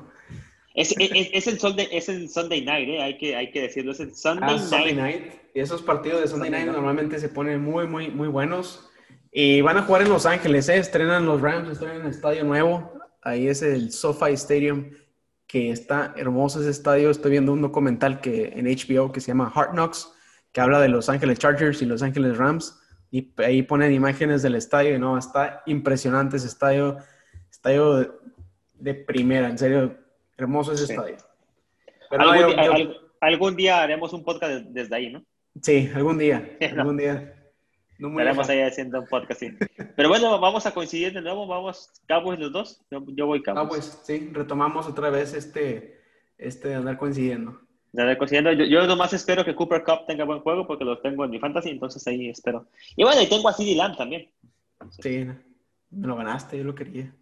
Es, el Sunday, es el Sunday Night, ¿eh? hay, que, hay que decirlo, es el Sunday, ah, Sunday night. Y esos partidos de Sunday, Night, normalmente se ponen muy, muy, muy buenos. Y van a jugar en Los Ángeles, ¿eh? estrenan los Rams, estrenan el estadio nuevo. Ahí es el SoFi Stadium, que está hermoso ese estadio. Estoy viendo un documental que, en HBO que se llama Hard Knocks, que habla de Los Ángeles Chargers y Los Ángeles Rams. Y ahí ponen imágenes del estadio y no, está impresionante ese estadio. Estadio de primera, en serio Hermoso ese estadio. ¿Algún, día, haremos un podcast desde ahí, ¿no? Sí, algún día. <laughs> Algún día. No Estaremos ahí haciendo un podcast, sí. Pero bueno, vamos a coincidir de nuevo. Vamos, Cowboys los dos. Yo, voy Cowboys. Cowboys, sí. Retomamos otra vez este, este andar coincidiendo. De andar coincidiendo. Yo, yo, nomás espero que Cooper Cup tenga buen juego porque lo tengo en mi fantasy, entonces ahí espero. Y bueno, y tengo a CD Lamb también. Sí, me lo ganaste, yo lo quería.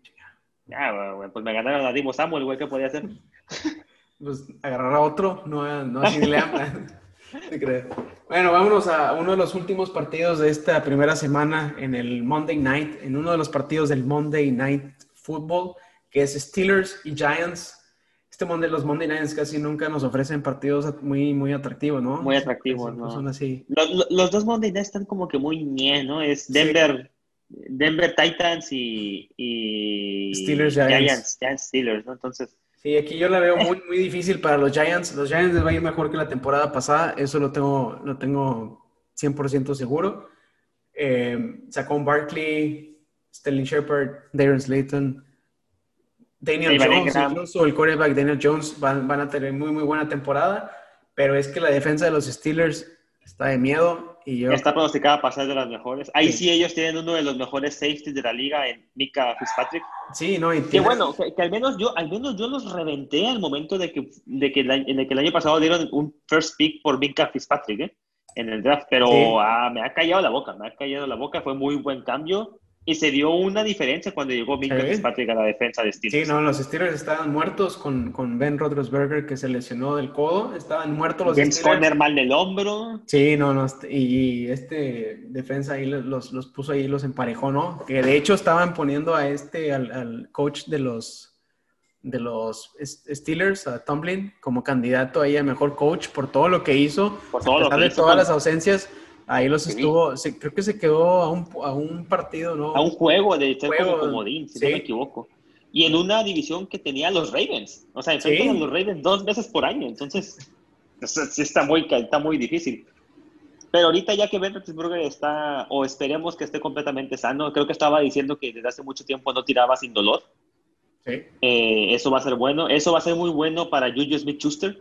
Ya, güey, pues me ganaron a Dimo Samuel, güey, ¿qué podía hacer? <laughs> Pues agarrar a otro, no, no así <laughs> le Bueno, vámonos a uno de los últimos partidos de esta primera semana en el Monday Night, en uno de los partidos del Monday Night Football, que es Steelers y Giants. Este los Monday Nights casi nunca nos ofrecen partidos muy, muy atractivos, ¿no? Muy atractivos, ¿no? Son así. Los, dos Monday Nights están como que muy bien, ¿no? Es Denver. Denver Titans y, Steelers Giants. Giants, Steelers, ¿no? Entonces. Sí, aquí yo la veo muy, muy difícil para los Giants. Los Giants les va a ir mejor que la temporada pasada, eso lo tengo, lo tengo 100% seguro. Eh, Saquon Barkley, Sterling Shepard, Darren Slayton, Daniel Jones, incluso el quarterback Daniel Jones van, van a tener muy, muy buena temporada, pero es que la defensa de los Steelers está de miedo y yo... Está pronosticada para ser de las mejores. Ahí sí. ellos tienen uno de los mejores safeties de la liga en Mika Fitzpatrick. Sí, no, y Que bueno, que, al menos yo al menos yo los reventé al momento de que, de que, el, que el año pasado dieron un first pick por Mika Fitzpatrick ¿eh? en el draft, pero Sí. ah, me ha callado la boca, me ha callado la boca, fue muy buen cambio y se vio una diferencia cuando llegó Mika Sí. Fitzpatrick a la defensa de Sí, Steelers. no, los Steelers estaban muertos con, con Ben Roethlisberger que se lesionó del codo, estaban muertos los James Steelers. Conner mal del hombro. Sí, no, no, este- y este defensa ahí los- los, puso ahí, los emparejó, ¿no? Que de hecho estaban poniendo a este, al, al coach de los de los Steelers, a Tomlin, como candidato ahí a mejor coach por todo lo que hizo, Por todo a lo pesar que de hizo todas con- las ausencias, ahí los estuvo, se- creo que se quedó a un, a un partido, ¿no? a un juego de ser Juego, como comodín, si sí. no me equivoco. Y en una división que tenía los Ravens. O sea, enfrentan Sí. a los Ravens dos veces por año. Entonces, sí está muy, está muy difícil. Pero ahorita ya que Ben Roethlisberger está, o esperemos que esté completamente sano, creo que estaba diciendo que desde hace mucho tiempo no tiraba sin dolor. Sí. Eh, eso va a ser bueno. Eso va a ser muy bueno para Juju Smith-Schuster.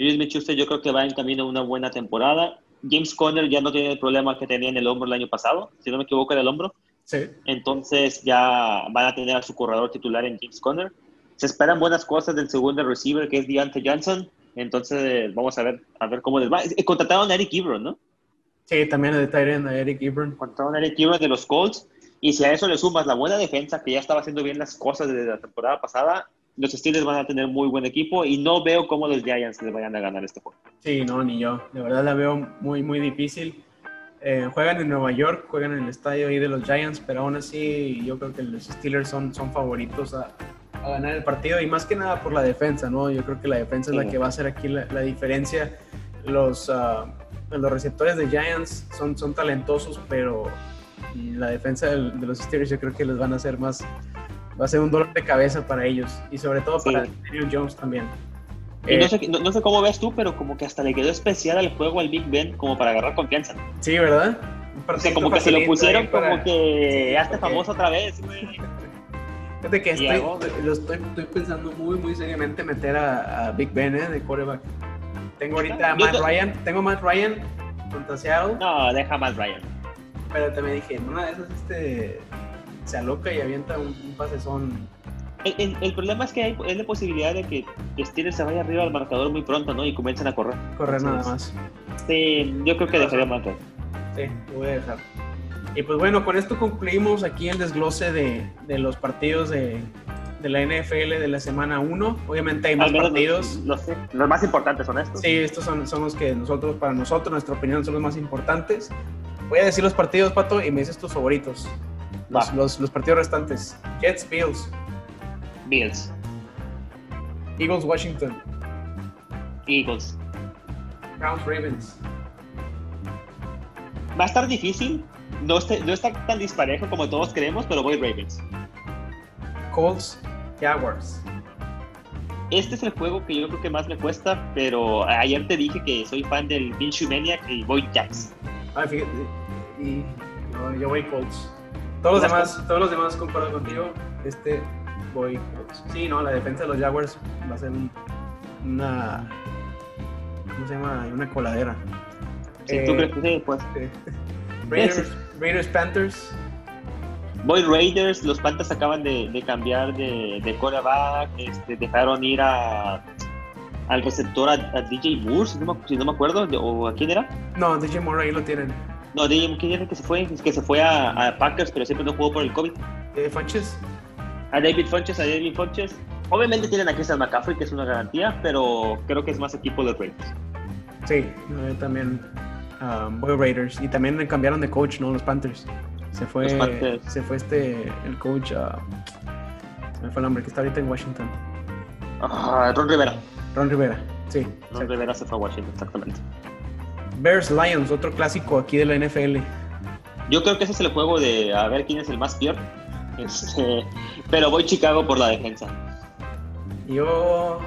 Juju Smith-Schuster yo creo que va en camino a una buena temporada. James Conner ya no tiene el problema que tenía en el hombro el año pasado. Si no me equivoco, era el hombro. Sí. Entonces ya van a tener a su corredor titular en James Conner. Se esperan buenas cosas del segundo receiver que es Deontay Johnson. Entonces vamos a ver a ver cómo les va. Contrataron a Eric Ebron, ¿no? Sí, también de Tyrant, a Eric Ebron. Contrataron a Eric Ebron de los Colts. Y si a eso le sumas la buena defensa que ya estaba haciendo bien las cosas desde la temporada pasada, los Steelers van a tener muy buen equipo y no veo cómo los Giants les vayan a ganar este juego. Sí, no, ni yo. De verdad la veo muy, muy difícil. Eh, juegan en Nueva York, juegan en el estadio ahí de los Giants, pero aún así yo creo que los Steelers son, son favoritos a, a ganar el partido y más que nada por la defensa, ¿no? Yo creo que la defensa es la que va a hacer aquí la, la diferencia. Los, ah, los receptores de Giants son, son talentosos, pero la defensa del- de los Steelers yo creo que les van a hacer más, va a ser un dolor de cabeza para ellos y sobre todo Sí. para Daniel Jones también. Y Eh, no, sé, no, no sé cómo ves tú, pero como que hasta le quedó especial al juego al Big Ben como para agarrar confianza. Sí, ¿verdad? O sea, como que se lo pusieron para- como que hazte Ok. famoso otra vez, güey. Fíjate que estoy, hago- lo estoy, estoy pensando muy, muy seriamente meter a, a Big Ben ¿eh? de quarterback. Tengo ahorita a Matt te- Ryan, tengo a Matt Ryan Seattle, No, deja más Ryan. pero también dije, en una de esas este, se aloca y avienta un, un pasezón. El, el- el problema es que hay es la posibilidad de que Steelers se vaya arriba al marcador muy pronto, ¿no? Y comiencen a correr. Correr nada más. Sí, yo creo que dejaría Ryan. Sí, lo voy a dejar. Y pues bueno, con esto concluimos aquí el desglose de, de los partidos de, de la NFL de la semana 1. Obviamente hay más partidos. Los, los- los más importantes son estos. Sí, estos son, son los que nosotros, para nosotros, nuestra opinión, son los más importantes. Voy a decir los partidos, Pato, y me dices tus favoritos. Los, los, los partidos restantes. Jets, Bills, Bills, Eagles, Washington, Eagles. Browns, Ravens, Va a estar difícil. No, este- no está tan disparejo como todos creemos, pero voy Ravens. Colts, Jaguars. Este es el juego que yo creo que más me cuesta, pero ayer te dije que soy fan del Minshew Maniac y voy Jacks. Ah, fíjate. Y no, yo voy Colts. Todos los ¿Vas demás, todos los demás concuerdo contigo. Este voy. Sí, no, la defensa de los Jaguars va a ser un- una. ¿Cómo se llama? Una coladera. Si Eh, tú crees que sí, pues. Sí. <laughs> Raiders, Raiders, Panthers. Voy Raiders, los Panthers acaban de, de cambiar de, de quarterback, este, dejaron ir a, al receptor a, a DJ Moore, si no, me, si no me acuerdo, o a quién era. No, DJ Moore ahí lo tienen. No, DJ Moore, ¿quién era que se fue? Es que se fue a, a Packers, pero siempre no jugó por el COVID. Eh. A David Funches, a David Funches. Obviamente tienen a Christian McCaffrey, que es una garantía, pero creo que es más equipo de Raiders. Sí, yo también um, voy Raiders. Y también cambiaron de coach, ¿no? Los Panthers. Se fue, se fue este, el coach, se me fue el nombre, que está ahorita en Washington. Ah, Ron Rivera. Ron Rivera, sí. Ron. Rivera se fue a Washington, exactamente. Bears Lions, otro clásico aquí de la NFL. Yo creo que ese es el juego de a ver quién es el más peor. Este, pero voy Chicago por la defensa. Yo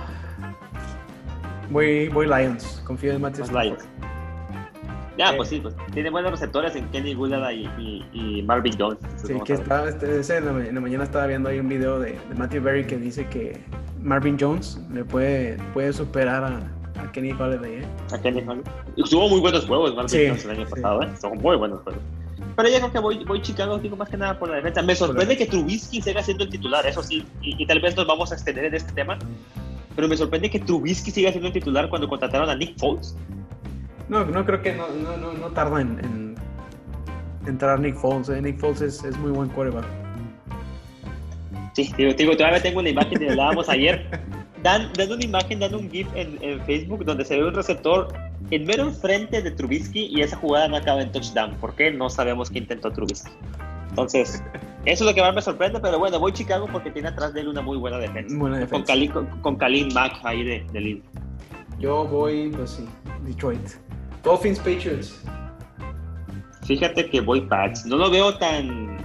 voy, voy Lions. Confío en Matthew. Lions. Ya, Eh. pues sí, pues tiene buenos receptores en Kenny Gouladay y, y, y Marvin Jones. Sí, que estaba, este, ese en, la, mañana estaba viendo ahí un video de, de Matthew Berry que dice que Marvin Jones le puede, puede superar a, a Kenny Holiday. ¿eh? a Kenny Golladay. Tuvo muy buenos juegos Marvin Sí, Jones el año sí. pasado, ¿eh? Son muy buenos juegos. Pero yo creo que voy, voy Chicago, digo más que nada por la defensa. Me sorprende que Trubisky siga siendo el titular, eso sí, y, y tal vez nos vamos a extender en este tema. Pero me sorprende que Trubisky siga siendo el titular cuando contrataron a Nick Foles. No, no creo que no, no, no, no tarda en, en entrar Nick Foles. ¿eh? Nick Foles es, es muy buen quarterback. Sí, digo, digo, todavía tengo una imagen que hablábamos ayer. <laughs> Dan, dan una imagen, dan un GIF en, en Facebook donde se ve un receptor en mero enfrente de Trubisky y esa jugada no acaba en touchdown. ¿Por qué? No sabemos qué intentó Trubisky. Entonces, <laughs> eso es lo que más me sorprende, pero bueno, voy Chicago porque tiene atrás de él una muy buena defensa. Buena Con, Khalil Mack ahí de, de líder. Yo voy, pues sí, Detroit. Dolphins Patriots. Fíjate que voy Pats. No lo veo tan...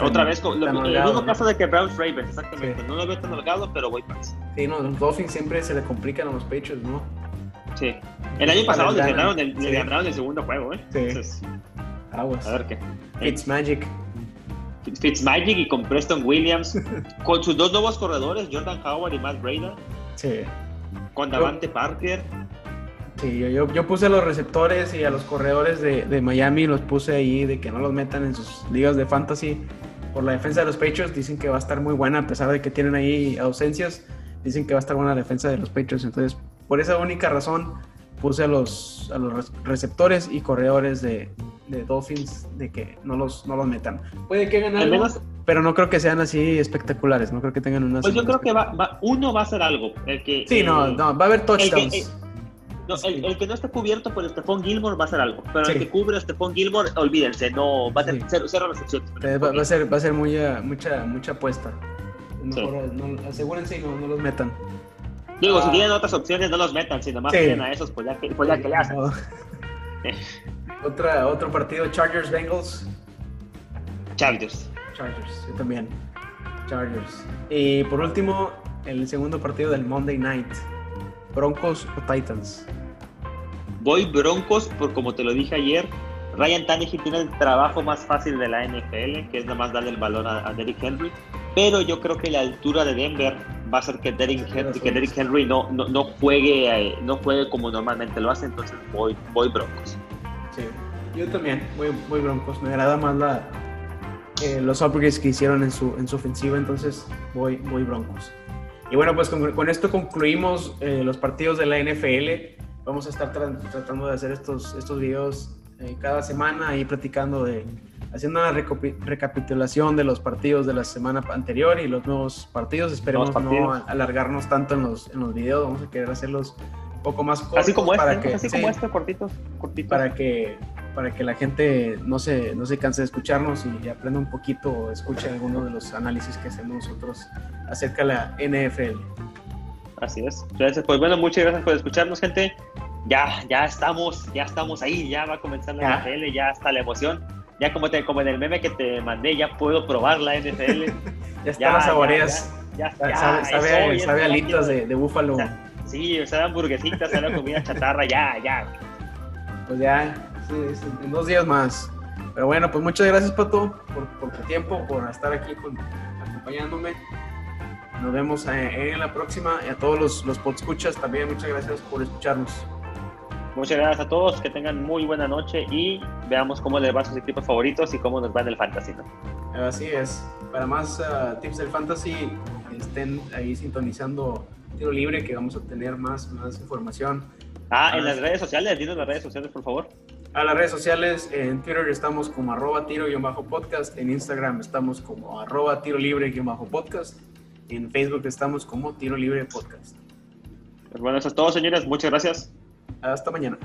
Otra vez, con- lo- el holgado, mismo ¿no? caso de que Browns Ravens, exactamente. Sí. No lo veo tan holgado, pero voy Pats. Sí, no, los Dolphins siempre se le complican a los Patriots, ¿no? Sí. El año pasado le ganaron el, Sí. ganaron el segundo juego, ¿eh? Sí. Entonces, Aguas. a ver qué. Fitzmagic. Fitzmagic y con Preston Williams, <laughs> con sus dos nuevos corredores, Jordan Howard y Matt Breda, Sí. con Davante Parker. Sí, yo, yo, yo puse a los receptores y a los corredores de, de Miami, los puse ahí de que no los metan en sus ligas de fantasy por la defensa de los Patriots. Dicen que va a estar muy buena, a pesar de que tienen ahí ausencias. Dicen que va a estar buena la defensa de los Patriots. Entonces, por esa única razón, puse a los, a los res- receptores y corredores de, de Dolphins de que no los, no los metan. Puede que ganen menos, pero no creo que sean así espectaculares. No creo que tengan una. pues yo creo que va, va- uno va a ser algo. El que, Sí, no, eh, no, va a haber touchdowns. eh, no, el, el que no esté cubierto por Stephon Gilmore va a ser algo. Pero Sí. el que cubre a Stephon Gilmore, olvídense, no va a tener Sí. cero, cero recepciones. Eh, Va, va a ser, va a ser muy, eh, mucha, mucha apuesta. Mejor, no- asegúrense y no, no los metan. Digo, si Ah. tienen otras opciones, no los metan. Si nomás tienen a esos, pues ya que, pues ya que le hacen. <laughs> Otra, otro partido, Chargers Bengals. Chargers. Chargers, yo también. Chargers. Y por último, el segundo partido del Monday Night. Broncos o Titans. Voy Broncos, por como te lo dije ayer, Ryan Tannehill tiene el trabajo más fácil de la NFL, que es nada más darle el balón a, a Derrick Henry. Pero yo creo que la altura de Denver va a hacer que Derrick Henry, que Derrick Henry no, no, no juegue, eh, no juegue como normalmente lo hace, entonces voy, voy Broncos. Sí, yo también, voy, voy Broncos. Me agrada más la, eh, los upgrades que hicieron en su, en su ofensiva, entonces voy, voy Broncos. Y bueno, pues con, con esto concluimos eh, los partidos de la NFL. Vamos a estar tra- tratando de hacer estos, estos videos eh, cada semana y platicando de, haciendo una recapitulación de los partidos de la semana anterior y los nuevos partidos. Esperemos Nuevos no partidos. alargarnos tanto en los, en los videos, vamos a querer hacerlos un poco más cortos. Así como para este, que, así sí, como este, cortitos, cortitos. para que para que la gente no se, no se canse de escucharnos y aprenda un poquito o escuche algunos de los análisis que hacemos nosotros acerca de la NFL. Así es. Entonces, pues bueno, muchas gracias por escucharnos, gente. Ya, ya estamos, ya estamos ahí, ya va a comenzar la Ya. NFL, ya está la emoción. Ya como, te, como en el meme que te mandé, ya puedo probar la NFL. <laughs> Ya están las saboreas. Ya, ya, ya, sabe, sabe- hoy, sabe alitas de, de búfalo. O sea, Sí, sabe a hamburguesitas, sabe comida chatarra, ya, ya. Pues ya, sí, sí, en dos días más. Pero bueno, pues muchas gracias, Pato, por, por tu tiempo, por estar aquí con- acompañándome. Nos vemos eh, en la próxima. Y a todos los, los podscuchas también, muchas gracias por escucharnos. Muchas gracias a todos, que tengan muy buena noche y veamos cómo les van sus equipos favoritos y cómo nos va en el fantasy. ¿no? Así es. Para más ah, tips del fantasy, estén ahí sintonizando tiro libre que vamos a tener más, más información. Ah, en Ah, las sí. redes sociales, dinos las redes sociales, por favor. A las redes sociales, en Twitter estamos como arroba tiro-podcast, en Instagram estamos como arroba tiro libre-podcast, en Facebook estamos como tiro libre podcast. Pues bueno, eso es todo, señores. Muchas gracias. Hasta mañana.